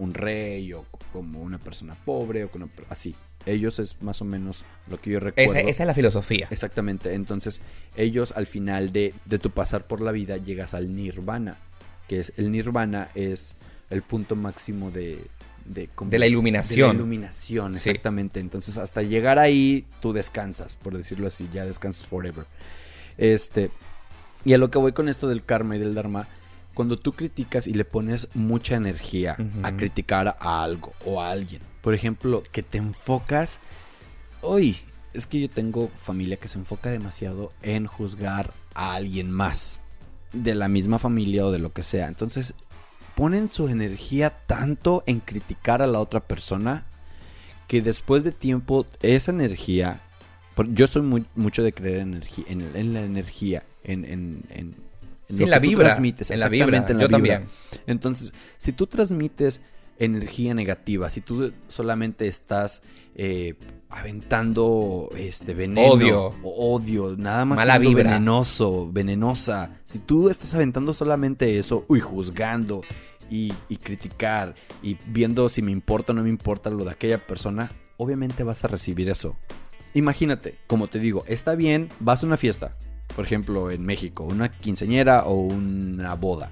un rey o como una persona pobre o como así. Ellos es más o menos lo que yo recuerdo. Esa, esa es la filosofía. Exactamente. Entonces, ellos al final de, de tu pasar por la vida llegas al nirvana. Que es el nirvana es el punto máximo de. De, como- De la iluminación. de la iluminación, Sí. exactamente. Entonces, hasta llegar ahí, tú descansas, por decirlo así, ya descansas forever. Este. Y a lo que voy con esto del karma y del dharma, cuando tú criticas y le pones mucha energía a criticar a algo o a alguien, por ejemplo, que te enfocas, hoy es que yo tengo familia que se enfoca demasiado en juzgar a alguien más de la misma familia o de lo que sea. Entonces, ponen su energía tanto en criticar a la otra persona que después de tiempo esa energía yo soy muy, mucho de creer en, en, en la energía, en, en, en, en Sí, en la vibra. transmites, En la vibra. exactamente, en la Yo vibra. también. Entonces, si tú transmites energía negativa, si tú solamente estás eh, aventando este veneno, Odio. o odio, nada más Mala vibra. venenoso, venenosa, si tú estás aventando solamente eso, uy, juzgando y, y criticar y viendo si me importa o no me importa lo de aquella persona, obviamente vas a recibir eso. Imagínate, como te digo, está bien, vas a una fiesta, por ejemplo, en México, una quinceñera o una boda.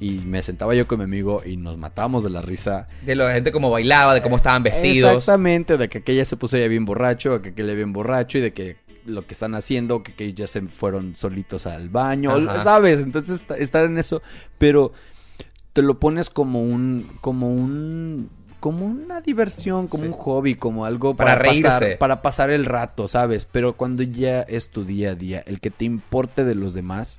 Y me sentaba yo con mi amigo y nos matábamos de la risa. De la gente como bailaba, de cómo estaban vestidos. Exactamente, de que aquella se puso ya bien borracho, que aquel ya bien borracho y de que lo que están haciendo, que, que ya se fueron solitos al baño, Ajá. ¿sabes? Entonces estar en eso, pero te lo pones como un, como un, como una diversión, como Sí. un hobby, como algo Para para, pasar, reírse. para pasar el rato, ¿sabes? Pero cuando ya es tu día a día, el que te importe de los demás,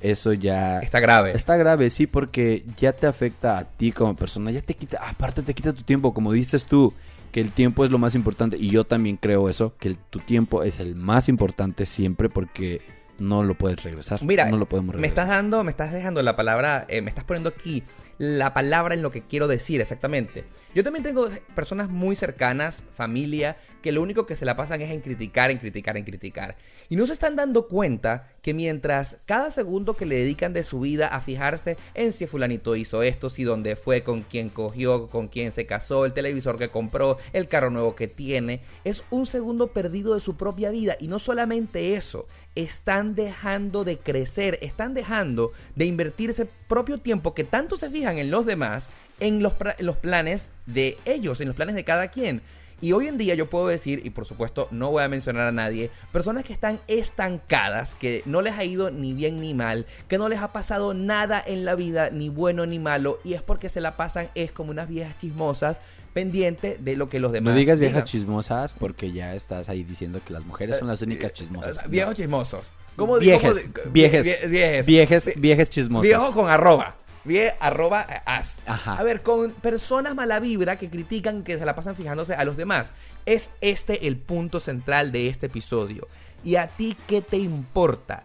eso ya Está grave. Está grave, sí, porque ya te afecta a ti como persona, ya te quita, aparte te quita tu tiempo, como dices tú, que el tiempo es lo más importante, y yo también creo eso, que el- tu tiempo es el más importante siempre porque no lo puedes regresar. Mira, no lo podemos me regresar. estás dando, me estás dejando la palabra, eh, me estás poniendo aquí la palabra en lo que quiero decir exactamente. Yo también tengo personas muy cercanas, familia, que lo único que se la pasan es en criticar, en criticar, en criticar. Y no se están dando cuenta que mientras cada segundo que le dedican de su vida a fijarse en si fulanito hizo esto, si dónde fue, con quién cogió, con quién se casó, el televisor que compró, el carro nuevo que tiene, es un segundo perdido de su propia vida. Y no solamente eso, están dejando de crecer, están dejando de invertir ese propio tiempo que tanto se fijan en los demás, en los, en los planes de ellos, en los planes de cada quien. Y hoy en día yo puedo decir, y por supuesto no voy a mencionar a nadie, personas que están estancadas, que no les ha ido ni bien ni mal, que no les ha pasado nada en la vida, ni bueno ni malo, y es porque se la pasan es como unas viejas chismosas pendiente de lo que los demás No digas viejas digan. chismosas porque ya estás ahí diciendo que las mujeres son las únicas chismosas. Eh, Viejos chismosos. ¿Cómo Viejes, cómo di- viejes, vie- viejes. viejes, viejes chismosas. Viejo con arroba. Arroba as. Ajá. A ver, con personas mala vibra que critican, que se la pasan fijándose a los demás. Es este el punto central de este episodio. ¿Y a ti qué te importa?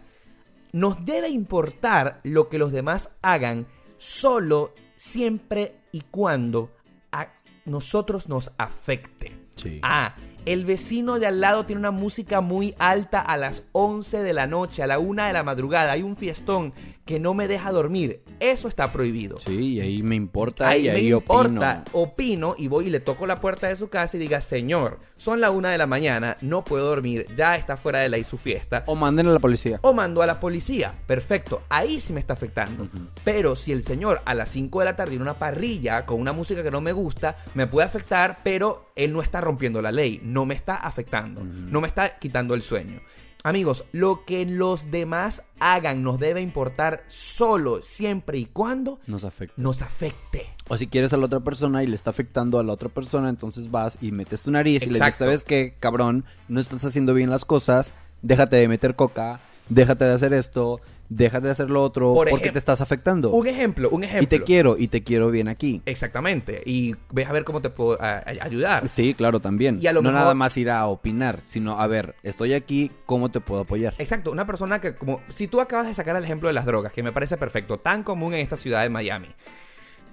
Nos debe importar lo que los demás hagan solo, siempre y cuando a nosotros nos afecte. Sí. Ah, el vecino de al lado tiene una música muy alta a las 11 de la noche, a la 1 de la madrugada. Hay un fiestón que no me deja dormir. Eso está prohibido. Sí, y ahí me importa Ahí y me ahí importa, opino. opino y voy y le toco la puerta de su casa y diga, señor, son la una de la mañana, no puedo dormir, ya está fuera de ley su fiesta. O manden a la policía. O mando a la policía. Perfecto. Ahí sí me está afectando. Pero si el señor a las 5 de la tarde en una parrilla con una música que no me gusta, me puede afectar, pero él no está rompiendo la ley. No me está afectando. No me está quitando el sueño. Amigos, lo que los demás hagan nos debe importar solo, siempre y cuando Nos afecta. nos afecte. O si quieres a la otra persona y le está afectando a la otra persona, entonces vas y metes tu nariz y le dices. ¿sabes qué, cabrón? No estás haciendo bien las cosas, déjate de meter coca, déjate de hacer esto, déjate de hacer lo otro, Por porque te estás afectando. Un ejemplo, un ejemplo. Y te quiero, y te quiero bien aquí. Exactamente. Y ves a ver cómo te puedo a- a- ayudar. Sí, claro, también. Y a lo no mejor- nada más ir a opinar, sino, a ver, estoy aquí, ¿cómo te puedo apoyar? Exacto, una persona que como si tú acabas de sacar el ejemplo de las drogas, que me parece perfecto, tan común en esta ciudad de Miami.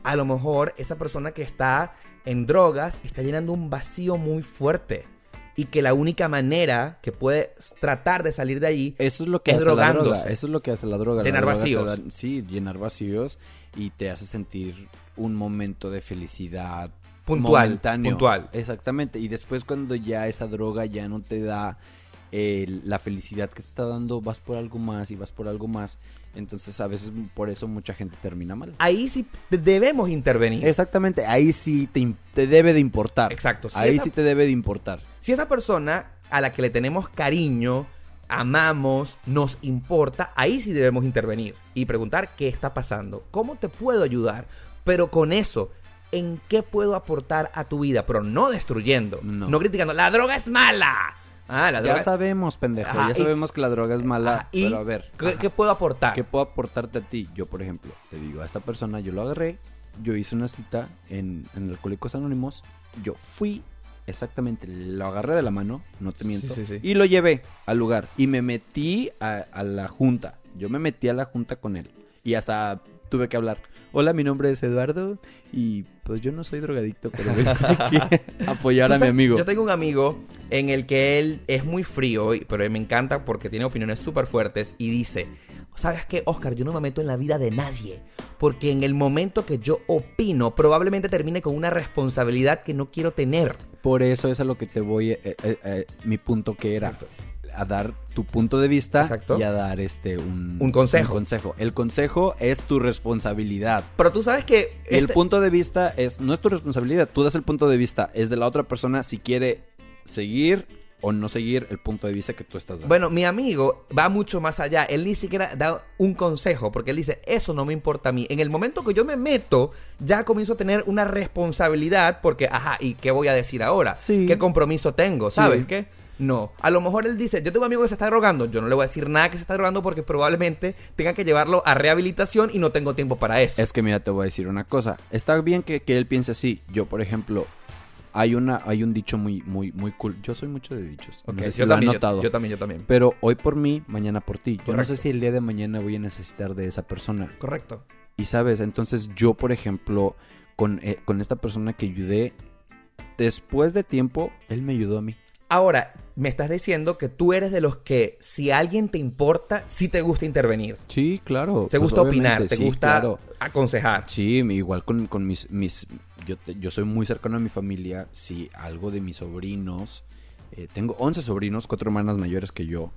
A lo mejor esa persona que está en drogas está llenando un vacío muy fuerte. Y que la única manera que puede tratar de salir de ahí Eso es lo que Es hace la droga. drogándose. Eso es lo que hace la droga. La Llenar droga vacíos. da- sí, llenar vacíos y te hace sentir un momento de felicidad Puntual, momentáneo. puntual. Exactamente. Y después cuando ya esa droga ya no te da eh, la felicidad que te está dando, vas por algo más y vas por algo más. Entonces a veces por eso mucha gente termina mal. ahí sí debemos intervenir. Exactamente, ahí sí te, te debe de importar. Exacto. Si ahí esa- sí te debe de importar. Si esa persona a la que le tenemos cariño, amamos, nos importa, ahí sí debemos intervenir y preguntar qué está pasando, cómo te puedo ayudar, pero con eso, ¿en qué puedo aportar a tu vida? Pero no destruyendo, no, No. criticando, la droga es mala. Ah, la droga Ya sabemos, pendejo, Ajá, ya y- sabemos que la droga es mala, Ajá, y pero a ver. ¿qué, puedo aportar? ¿Qué puedo aportarte a ti? Yo, por ejemplo, te digo, a esta persona yo lo agarré, yo hice una cita en, en Alcohólicos Anónimos, yo fui, exactamente, lo agarré de la mano, no te miento, sí, sí. y lo llevé al lugar y me metí a, a la junta, yo me metí a la junta con él y hasta tuve que hablar. Hola, mi nombre es Eduardo y pues yo no soy drogadicto, pero vengo aquí a apoyar a mi amigo. Yo tengo un amigo en el que él es muy frío, pero me encanta porque tiene opiniones súper fuertes y dice, ¿sabes qué, Oscar? Yo no me meto en la vida de nadie, porque en el momento que yo opino, probablemente termine con una responsabilidad que no quiero tener. Por eso es a lo que te voy, eh, eh, eh, mi punto que era. Exacto. A dar tu punto de vista Exacto. y a dar este un, Un consejo. consejo. El consejo es tu responsabilidad. Pero tú sabes que... El este- punto de vista es no es tu responsabilidad, tú das el punto de vista, es de la otra persona si quiere seguir o no seguir el punto de vista que tú estás dando. Bueno, mi amigo va mucho más allá. Él ni siquiera da un consejo, porque él dice, eso no me importa a mí. En el momento que yo me meto, ya comienzo a tener una responsabilidad, porque, ajá, ¿y qué voy a decir ahora? Sí. ¿Qué compromiso tengo? ¿Sabes Sí. qué? No. A lo mejor él dice, yo tengo un amigo que se está drogando. Yo no le voy a decir nada que se está drogando porque probablemente tenga que llevarlo a rehabilitación y no tengo tiempo para eso. Es que mira, te voy a decir una cosa. Está bien que, que él piense así. Yo, por ejemplo, hay una hay un dicho muy muy muy cool. Yo soy mucho de dichos. Ok, no sé si yo, lo también, notado. yo también, yo también. Pero hoy por mí, mañana por ti. Yo no sé si el día de mañana voy a necesitar de esa persona. Correcto. Y sabes, entonces yo, por ejemplo, con, eh, con esta persona que ayudé, después de tiempo, él me ayudó a mí. Ahora, me estás diciendo que tú eres de los que, si alguien te importa, sí te gusta intervenir. Sí, claro. Te pues, gusta opinar, te sí, gusta claro. aconsejar. Sí, igual con, con mis... mis yo, yo soy muy cercano a mi familia. Si algo de mis sobrinos... eh, tengo 11 sobrinos, cuatro hermanas mayores que yo.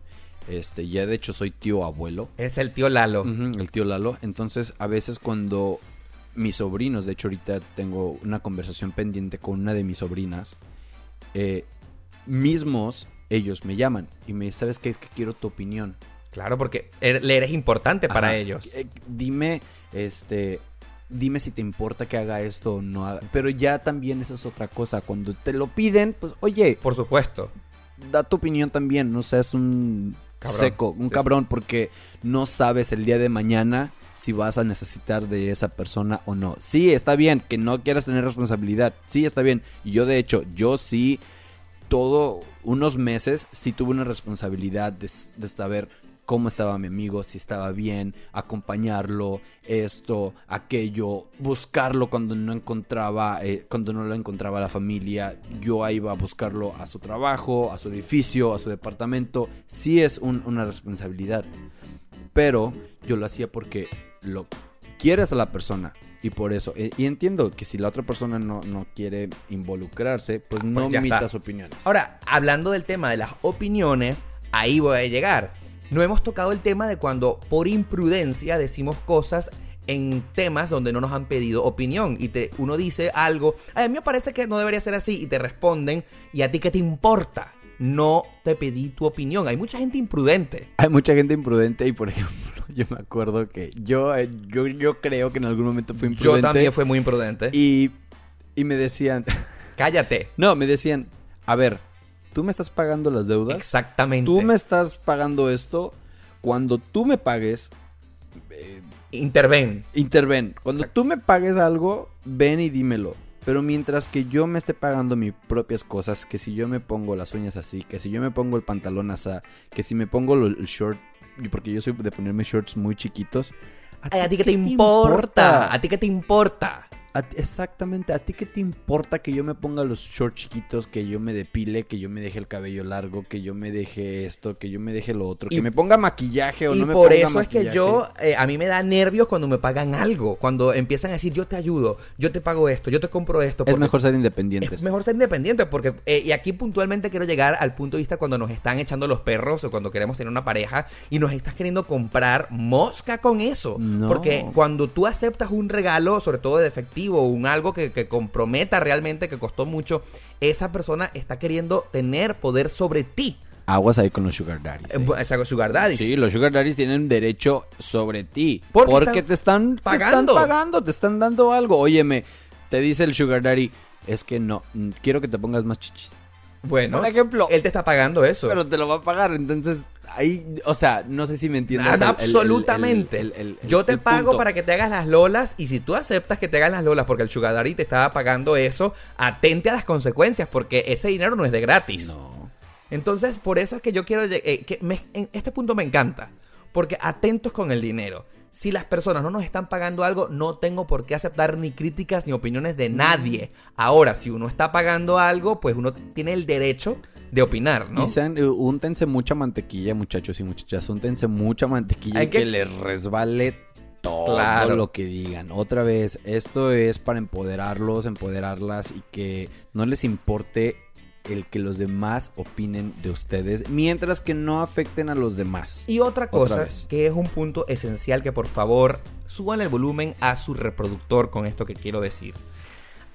Este, ya de hecho soy tío abuelo. Es el tío Lalo. El tío Lalo. Entonces, a veces cuando mis sobrinos, de hecho ahorita tengo una conversación pendiente con una de mis sobrinas, eh, mismos ellos me llaman y me dicen, ¿sabes qué? Es que quiero tu opinión. Claro, porque er- le eres importante para Ajá. ellos. Eh, dime, este, dime si te importa que haga esto o no haga. Pero ya también esa es otra cosa. Cuando te lo piden, pues, oye, Por supuesto. da tu opinión también. No seas un Cabrón. seco, un Sí, cabrón, porque no sabes el día de mañana si vas a necesitar de esa persona o no. Sí, está bien que no quieras tener responsabilidad. Sí, está bien. Y yo, de hecho, yo sí, todo unos meses, sí tuve una responsabilidad de, saber cómo estaba mi amigo, si estaba bien, acompañarlo, esto, aquello, buscarlo cuando no encontraba, eh, cuando no lo encontraba la familia, yo iba a buscarlo a su trabajo, a su edificio, a su departamento, sí es un- una responsabilidad, pero yo lo hacía porque lo quieres a la persona y por eso, eh, y entiendo que si la otra persona no, no quiere involucrarse, pues pues no emitas opiniones. Ahora, hablando del tema de las opiniones, ahí voy a llegar. No hemos tocado el tema de cuando por imprudencia decimos cosas en temas donde no nos han pedido opinión y te, uno dice algo, "Ay, a mí me parece que no debería ser así y te responden, ¿y a ti qué te importa? No te pedí tu opinión. Hay mucha gente imprudente. Hay mucha gente imprudente y, por ejemplo, [laughs] yo me acuerdo que yo, eh, yo, yo creo que en algún momento fui imprudente. Yo también fui muy imprudente. Y, y me decían, [laughs] Cállate. no, me decían, a ver, tú me estás pagando las deudas, Exactamente. tú me estás pagando esto, cuando tú me pagues, eh, Interven. interven. Cuando Exacto. tú me pagues algo, ven y dímelo. Pero mientras que yo me esté pagando mis propias cosas, que si yo me pongo las uñas así, que si yo me pongo el pantalón así, que si me pongo el short, porque yo soy de ponerme shorts muy chiquitos. ¿A ti qué te importa? ¿A ti qué te importa? A exactamente, ¿a ti qué te importa que yo me ponga los shorts chiquitos, que yo me depile, que yo me deje el cabello largo, que yo me deje esto, que yo me deje lo otro, Y- que me ponga maquillaje o y no me por ponga eso es que maquillaje? yo, eh, a mí me da nervios cuando me pagan algo, cuando empiezan a decir yo te ayudo, yo te pago esto, yo te compro esto. Es mejor ser independientes. Es mejor ser independiente porque, eh, y aquí puntualmente quiero llegar al punto de vista cuando nos están echando los perros o cuando queremos tener una pareja y nos estás queriendo comprar mosca con eso. No. Porque cuando tú aceptas un regalo, sobre todo de efectivo, un algo que, que comprometa realmente, que costó mucho, esa persona está queriendo tener poder sobre ti. Aguas ahí con los sugar daddies. Eh, sugar daddy. Sí, los sugar daddies tienen derecho sobre ti. Porque Porque, están te están pagando. Te están pagando, te están dando algo. Óyeme, te dice el sugar daddy, es que no, quiero que te pongas más chichis. Bueno, Por ejemplo. él te está pagando eso. Pero te lo va a pagar, entonces ahí, o sea, no sé si me entiendes. El- absolutamente. el- el- Yo te pago punto. para que te hagas las lolas y si tú aceptas que te hagan las lolas porque el sugar daddy te estaba pagando eso, atente a las consecuencias porque ese dinero no es de gratis. No. Entonces, por eso es que yo quiero... eh, que me- en este punto me encanta. Porque atentos con el dinero. Si las personas no nos están pagando algo, no tengo por qué aceptar ni críticas ni opiniones de nadie. Ahora, si uno está pagando algo, pues uno tiene el derecho de opinar, ¿no? Sean, eh, úntense mucha mantequilla, muchachos y muchachas. Úntense mucha mantequilla Hay y que, que- les resbale todo Claro. lo que digan. Otra vez, esto es para empoderarlos, empoderarlas y que no les importe el que los demás opinen de ustedes, mientras que no afecten a los demás. Y otra cosa, que es un punto esencial que por favor suban el volumen a su reproductor con esto que quiero decir.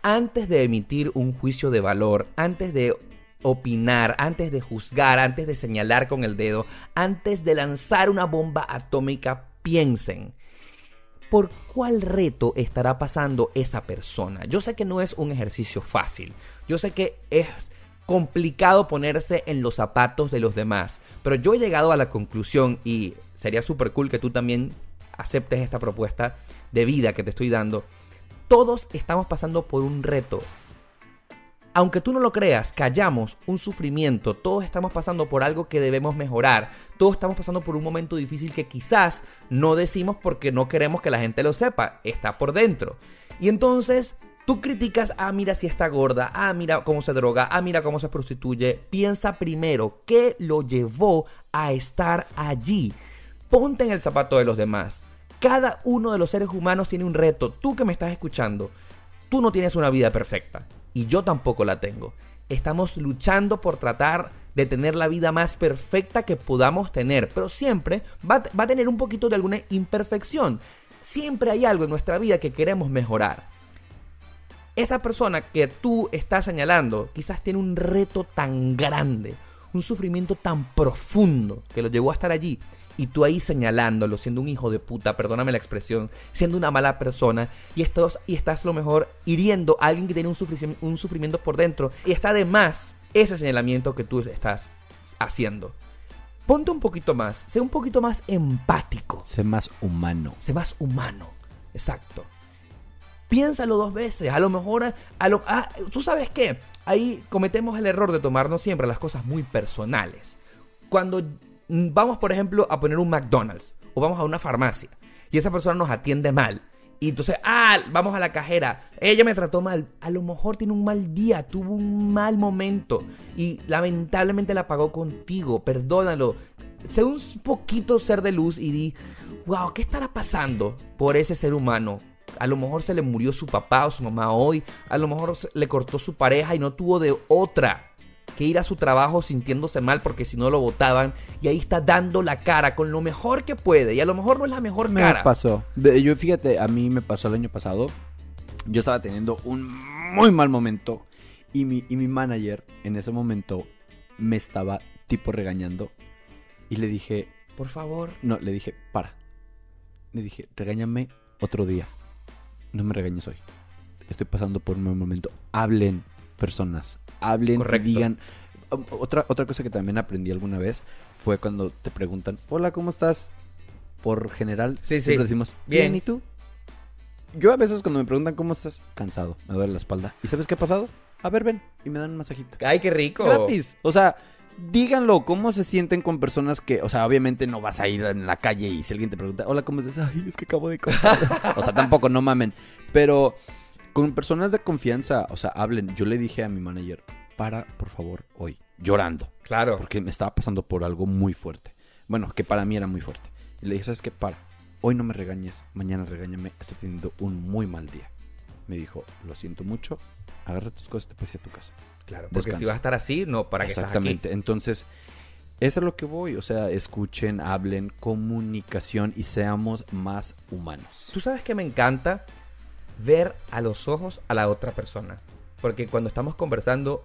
Antes de emitir un juicio de valor, antes de opinar, antes de juzgar, antes de señalar con el dedo, antes de lanzar una bomba atómica, piensen. ¿Por cuál reto estará pasando esa persona? Yo sé que no es un ejercicio fácil. Yo sé que es complicado ponerse en los zapatos de los demás. Pero yo he llegado a la conclusión y sería súper cool que tú también aceptes esta propuesta de vida que te estoy dando. Todos estamos pasando por un reto. Aunque tú no lo creas, callamos un sufrimiento, todos estamos pasando por algo que debemos mejorar, todos estamos pasando por un momento difícil que quizás no decimos porque no queremos que la gente lo sepa, está por dentro. Y entonces tú criticas, ah, mira si está gorda, ah, mira cómo se droga, ah, mira cómo se prostituye, piensa primero qué lo llevó a estar allí. Ponte en el zapato de los demás. Cada uno de los seres humanos tiene un reto. Tú que me estás escuchando, tú no tienes una vida perfecta y yo tampoco la tengo. Estamos luchando por tratar de tener la vida más perfecta que podamos tener, pero siempre va, va a tener un poquito de alguna imperfección. Siempre hay algo en nuestra vida que queremos mejorar. Esa persona que tú estás señalando quizás tiene un reto tan grande, un sufrimiento tan profundo que lo llevó a estar allí y tú ahí señalándolo, siendo un hijo de puta, perdóname la expresión, siendo una mala persona y estás, y estás lo mejor hiriendo a alguien que tiene un, sufri- un sufrimiento por dentro y está de más ese señalamiento que tú estás haciendo. Ponte un poquito más, sé un poquito más empático, Sé más humano. sé más humano, exacto. Piénsalo dos veces, a lo mejor, a lo, ah, tú sabes qué, ahí cometemos el error de tomarnos siempre las cosas muy personales. Cuando vamos, por ejemplo, a poner un McDonald's o vamos a una farmacia y esa persona nos atiende mal. Y entonces, ah, vamos a la cajera. Ella me trató mal. A lo mejor tiene un mal día, tuvo un mal momento. Y lamentablemente la pagó contigo. Perdónalo. Sé un poquito ser de luz y di, wow, ¿qué estará pasando por ese ser humano? A lo mejor se le murió su papá o su mamá hoy. A lo mejor le cortó su pareja y no tuvo de otra que ir a su trabajo sintiéndose mal porque si no lo votaban y ahí está dando la cara con lo mejor que puede y a lo mejor no es la mejor Me cara. pasó. De- yo fíjate, a mí me pasó el año pasado. Yo estaba teniendo un muy mal momento y mi, y mi manager en ese momento me estaba tipo regañando y le dije, Por favor. no, le dije, para. Le dije, regáñame otro día. No me regañes hoy. Estoy pasando por un mal momento. Hablen, personas. Hablen Correcto. digan. Otra, otra cosa que también aprendí alguna vez fue cuando te preguntan, hola, ¿cómo estás? Por general, Sí, siempre sí. decimos, Bien. bien, ¿y tú? Yo a veces cuando me preguntan cómo estás, cansado, me duele la espalda. ¿Y sabes qué ha pasado? A ver, ven, y me dan un masajito. Ay, qué rico. Gratis. O sea, díganlo, ¿cómo se sienten con personas que, o sea, obviamente no vas a ir en la calle y si alguien te pregunta, hola, ¿cómo estás? Ay, es que acabo de comer. [laughs] o sea, tampoco, no mamen. Pero con personas de confianza, o sea, hablen. Yo le dije a mi manager, para, por favor, hoy, llorando. Claro. Porque me estaba pasando por algo muy fuerte. Bueno, que para mí era muy fuerte. Y le dije, ¿sabes qué? Para, hoy no me regañes, mañana regáñame, estoy teniendo un muy mal día. Me dijo, lo siento mucho, agarra tus cosas y te puedes ir a tu casa. Claro, porque Descansa. si vas a estar así, no, ¿para estás aquí? Exactamente. Entonces, eso es lo que voy. O sea, escuchen, hablen, comunicación y seamos más humanos. Tú sabes que me encanta ver a los ojos a la otra persona. Porque cuando estamos conversando,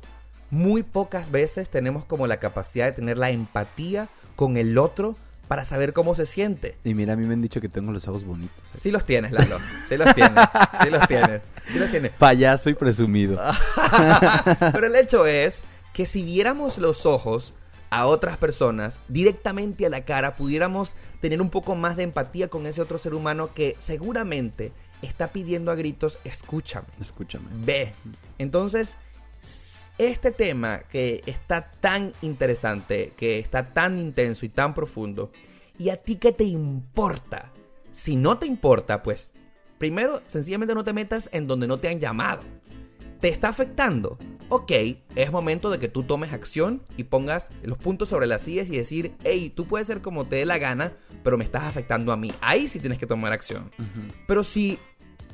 muy pocas veces tenemos como la capacidad de tener la empatía con el otro para saber cómo se siente. Y mira, a mí me han dicho que tengo los ojos bonitos. ¿eh? Sí los tienes, Lalo. Sí los tienes. Sí los tienes. Sí los tienes. Payaso y presumido. [laughs] Pero el hecho es que si viéramos los ojos a otras personas directamente a la cara, pudiéramos tener un poco más de empatía con ese otro ser humano que seguramente está pidiendo a gritos, escúchame, Escúchame. ve. Entonces, este tema que está tan interesante, que está tan intenso y tan profundo, ¿y a ti qué te importa? Si no te importa, pues primero, sencillamente no te metas en donde no te han llamado. ¿Te está afectando? Ok, es momento de que tú tomes acción y pongas los puntos sobre las sillas y decir, hey, tú puedes ser como te dé la gana, pero me estás afectando a mí. Ahí sí tienes que tomar acción. Pero si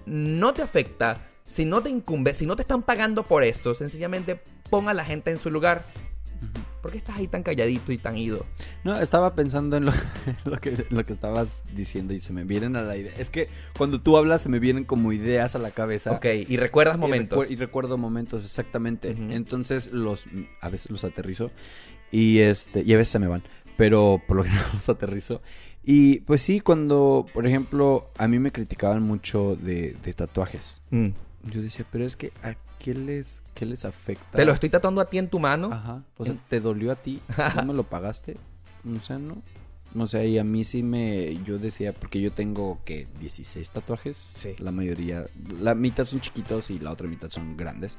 no te afecta, si no te incumbe, si no te están pagando por eso, sencillamente pon a la gente en su lugar. ¿Por qué estás ahí tan calladito y tan ido? No, estaba pensando en lo, [laughs] en lo que, en lo que estabas diciendo y se me vienen a la idea. Es que cuando tú hablas se me vienen como ideas a la cabeza. Ok, y recuerdas Y momentos. recuer- Y, recuerdo momentos, exactamente. Ujú. Entonces los a veces los aterrizo y este y a veces se me van, pero por lo general [laughs] los aterrizo. Y pues sí, cuando, por ejemplo, a mí me criticaban mucho de, de tatuajes. Mm. Yo decía, pero es que ¿a qué les, qué les afecta? Te lo estoy tatuando a ti en tu mano. Ajá. O sea, En- ¿te dolió a ti? [laughs] ¿No me lo pagaste? O sea, no. O sea, y a mí sí me... Yo decía, porque yo tengo, que 16 tatuajes. Sí. La mayoría... La mitad son chiquitos y la otra mitad son grandes.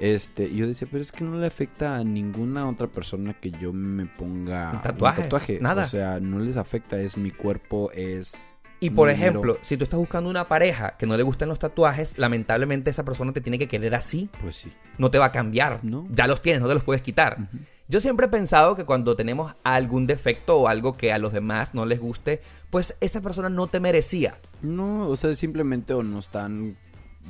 Este, y yo decía, pero es que no le afecta a ninguna otra persona que yo me ponga Un tatuaje, nada. O sea, no les afecta, es mi cuerpo, es... Y por ejemplo, si tú estás buscando una pareja que no le gusten los tatuajes, lamentablemente esa persona te tiene que querer así. Pues sí. No te va a cambiar. No. Ya los tienes, no te los puedes quitar. Yo siempre he pensado que cuando tenemos algún defecto o algo que a los demás no les guste, pues esa persona no te merecía. No, o sea, simplemente o no están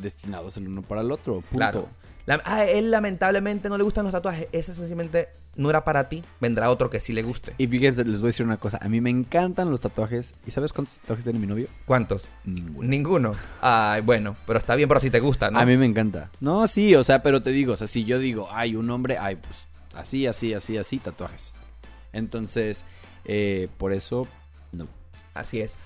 destinados el uno para el otro, punto. Claro. La- a él lamentablemente no le gustan los tatuajes. Ese sencillamente no era para ti. Vendrá otro que sí le guste. Y fíjense, les voy a decir una cosa. A mí me encantan los tatuajes. ¿Y sabes cuántos tatuajes tiene mi novio? ¿Cuántos? Ninguno. Ninguno. Ay, bueno, pero está bien, pero si te gusta, ¿no? A mí me encanta. No, sí, o sea, pero te digo, o sea, si yo digo, hay un hombre, ay, pues así, así, así, así, tatuajes. Entonces, eh, por eso, no. Así es.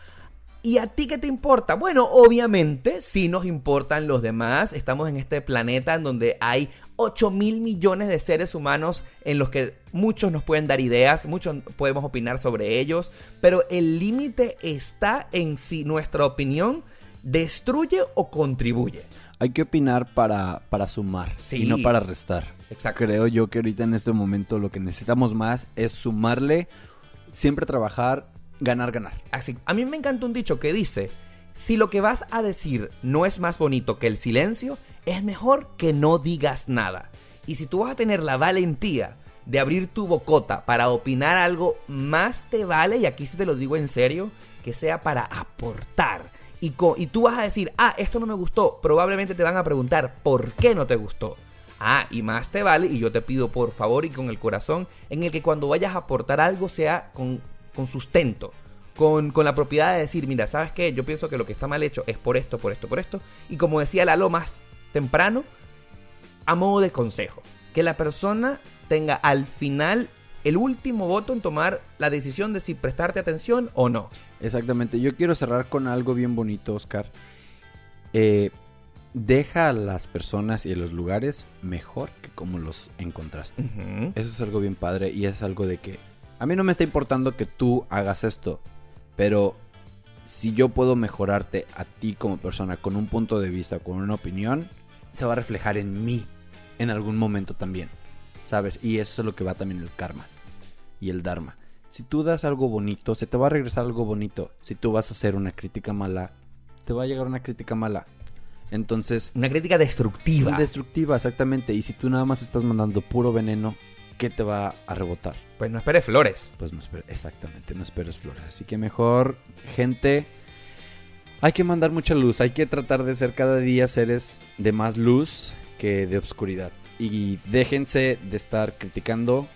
¿Y a ti qué te importa? Bueno, obviamente sí nos importan los demás. Estamos en este planeta en donde hay 8 mil millones de seres humanos en los que muchos nos pueden dar ideas, muchos podemos opinar sobre ellos, pero el límite está en si nuestra opinión destruye o contribuye. Hay que opinar para, para sumar Sí. y no para restar. Exacto. Creo yo que ahorita en este momento lo que necesitamos más es sumarle, siempre trabajar, ganar, ganar. Así, a mí me encanta un dicho que dice, si lo que vas a decir no es más bonito que el silencio, es mejor que no digas nada. Y si tú vas a tener la valentía de abrir tu bocota para opinar algo, más te vale, y aquí sí te lo digo en serio, que sea para aportar. Y, y tú vas a decir, ah, esto no me gustó, probablemente te van a preguntar, ¿por qué no te gustó? Ah, y más te vale, y yo te pido por favor y con el corazón, en el que cuando vayas a aportar algo sea con, con sustento, con, con la propiedad de decir, mira, ¿sabes qué? Yo pienso que lo que está mal hecho es por esto, por esto, por esto. Y como decía Lalo más temprano, a modo de consejo, que la persona tenga al final el último voto en tomar la decisión de si prestarte atención o no. Exactamente. Yo quiero cerrar con algo bien bonito, Oscar. Eh, deja a las personas y a los lugares mejor que como los encontraste. Eso es algo bien padre y es algo de que a mí no me está importando que tú hagas esto, pero si yo puedo mejorarte a ti como persona con un punto de vista, con una opinión, se va a reflejar en mí en algún momento también, ¿sabes? Y eso es lo que va también el karma y el dharma. Si tú das algo bonito, se te va a regresar algo bonito. Si tú vas a hacer una crítica mala, te va a llegar una crítica mala. Entonces, Una crítica destructiva. destructiva, exactamente. Y si tú nada más estás mandando puro veneno, ¿qué te va a rebotar? Pues no esperes flores. Pues no esperes, exactamente, no esperes flores. Así que mejor, gente, hay que mandar mucha luz. Hay que tratar de ser cada día seres de más luz que de obscuridad. Y déjense de estar criticando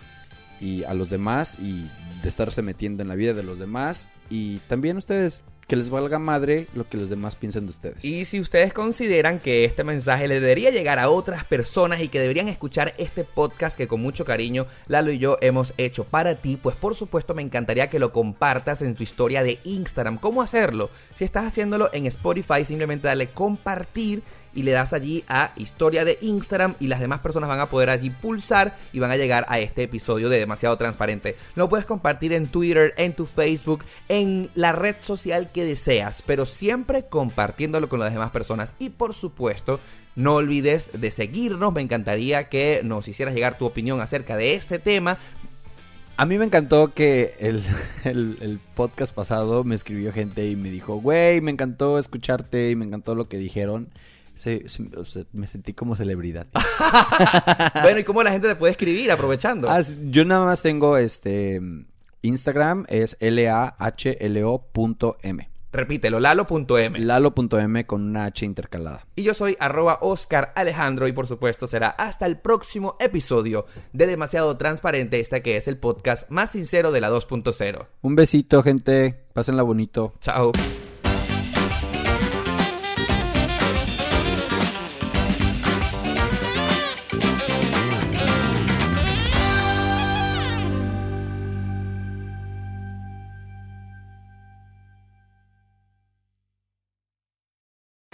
y a los demás y de estarse metiendo en la vida de los demás. Y también ustedes, que les valga madre lo que los demás piensen de ustedes. Y si ustedes consideran que este mensaje le debería llegar a otras personas y que deberían escuchar este podcast que con mucho cariño Lalo y yo hemos hecho para ti, pues por supuesto me encantaría que lo compartas en tu historia de Instagram. ¿Cómo hacerlo? Si estás haciéndolo en Spotify, simplemente dale compartir y le das allí a historia de Instagram y las demás personas van a poder allí pulsar y van a llegar a este episodio de demasiado transparente. Lo puedes compartir en Twitter, en tu Facebook, en la red social que deseas, pero siempre compartiéndolo con las demás personas y por supuesto no olvides de seguirnos, me encantaría que nos hicieras llegar tu opinión acerca de este tema. A mí me encantó que el, [laughs] el- podcast pasado me escribió gente y me dijo, güey, me encantó escucharte y me encantó lo que dijeron. Se- se- o sea, me sentí como celebridad. [laughs] Bueno, ¿y cómo la gente te puede escribir aprovechando? Ah, yo nada más tengo este Instagram, es L-A-H-L-O.m. Repítelo, lalo.m. Lalo.m con una H intercalada. Y yo soy arroba Oscar Alejandro y por supuesto será hasta el próximo episodio de Demasiado Transparente, este que es el podcast más sincero de la 2.0. Un besito, gente. Pásenla bonito. Chao.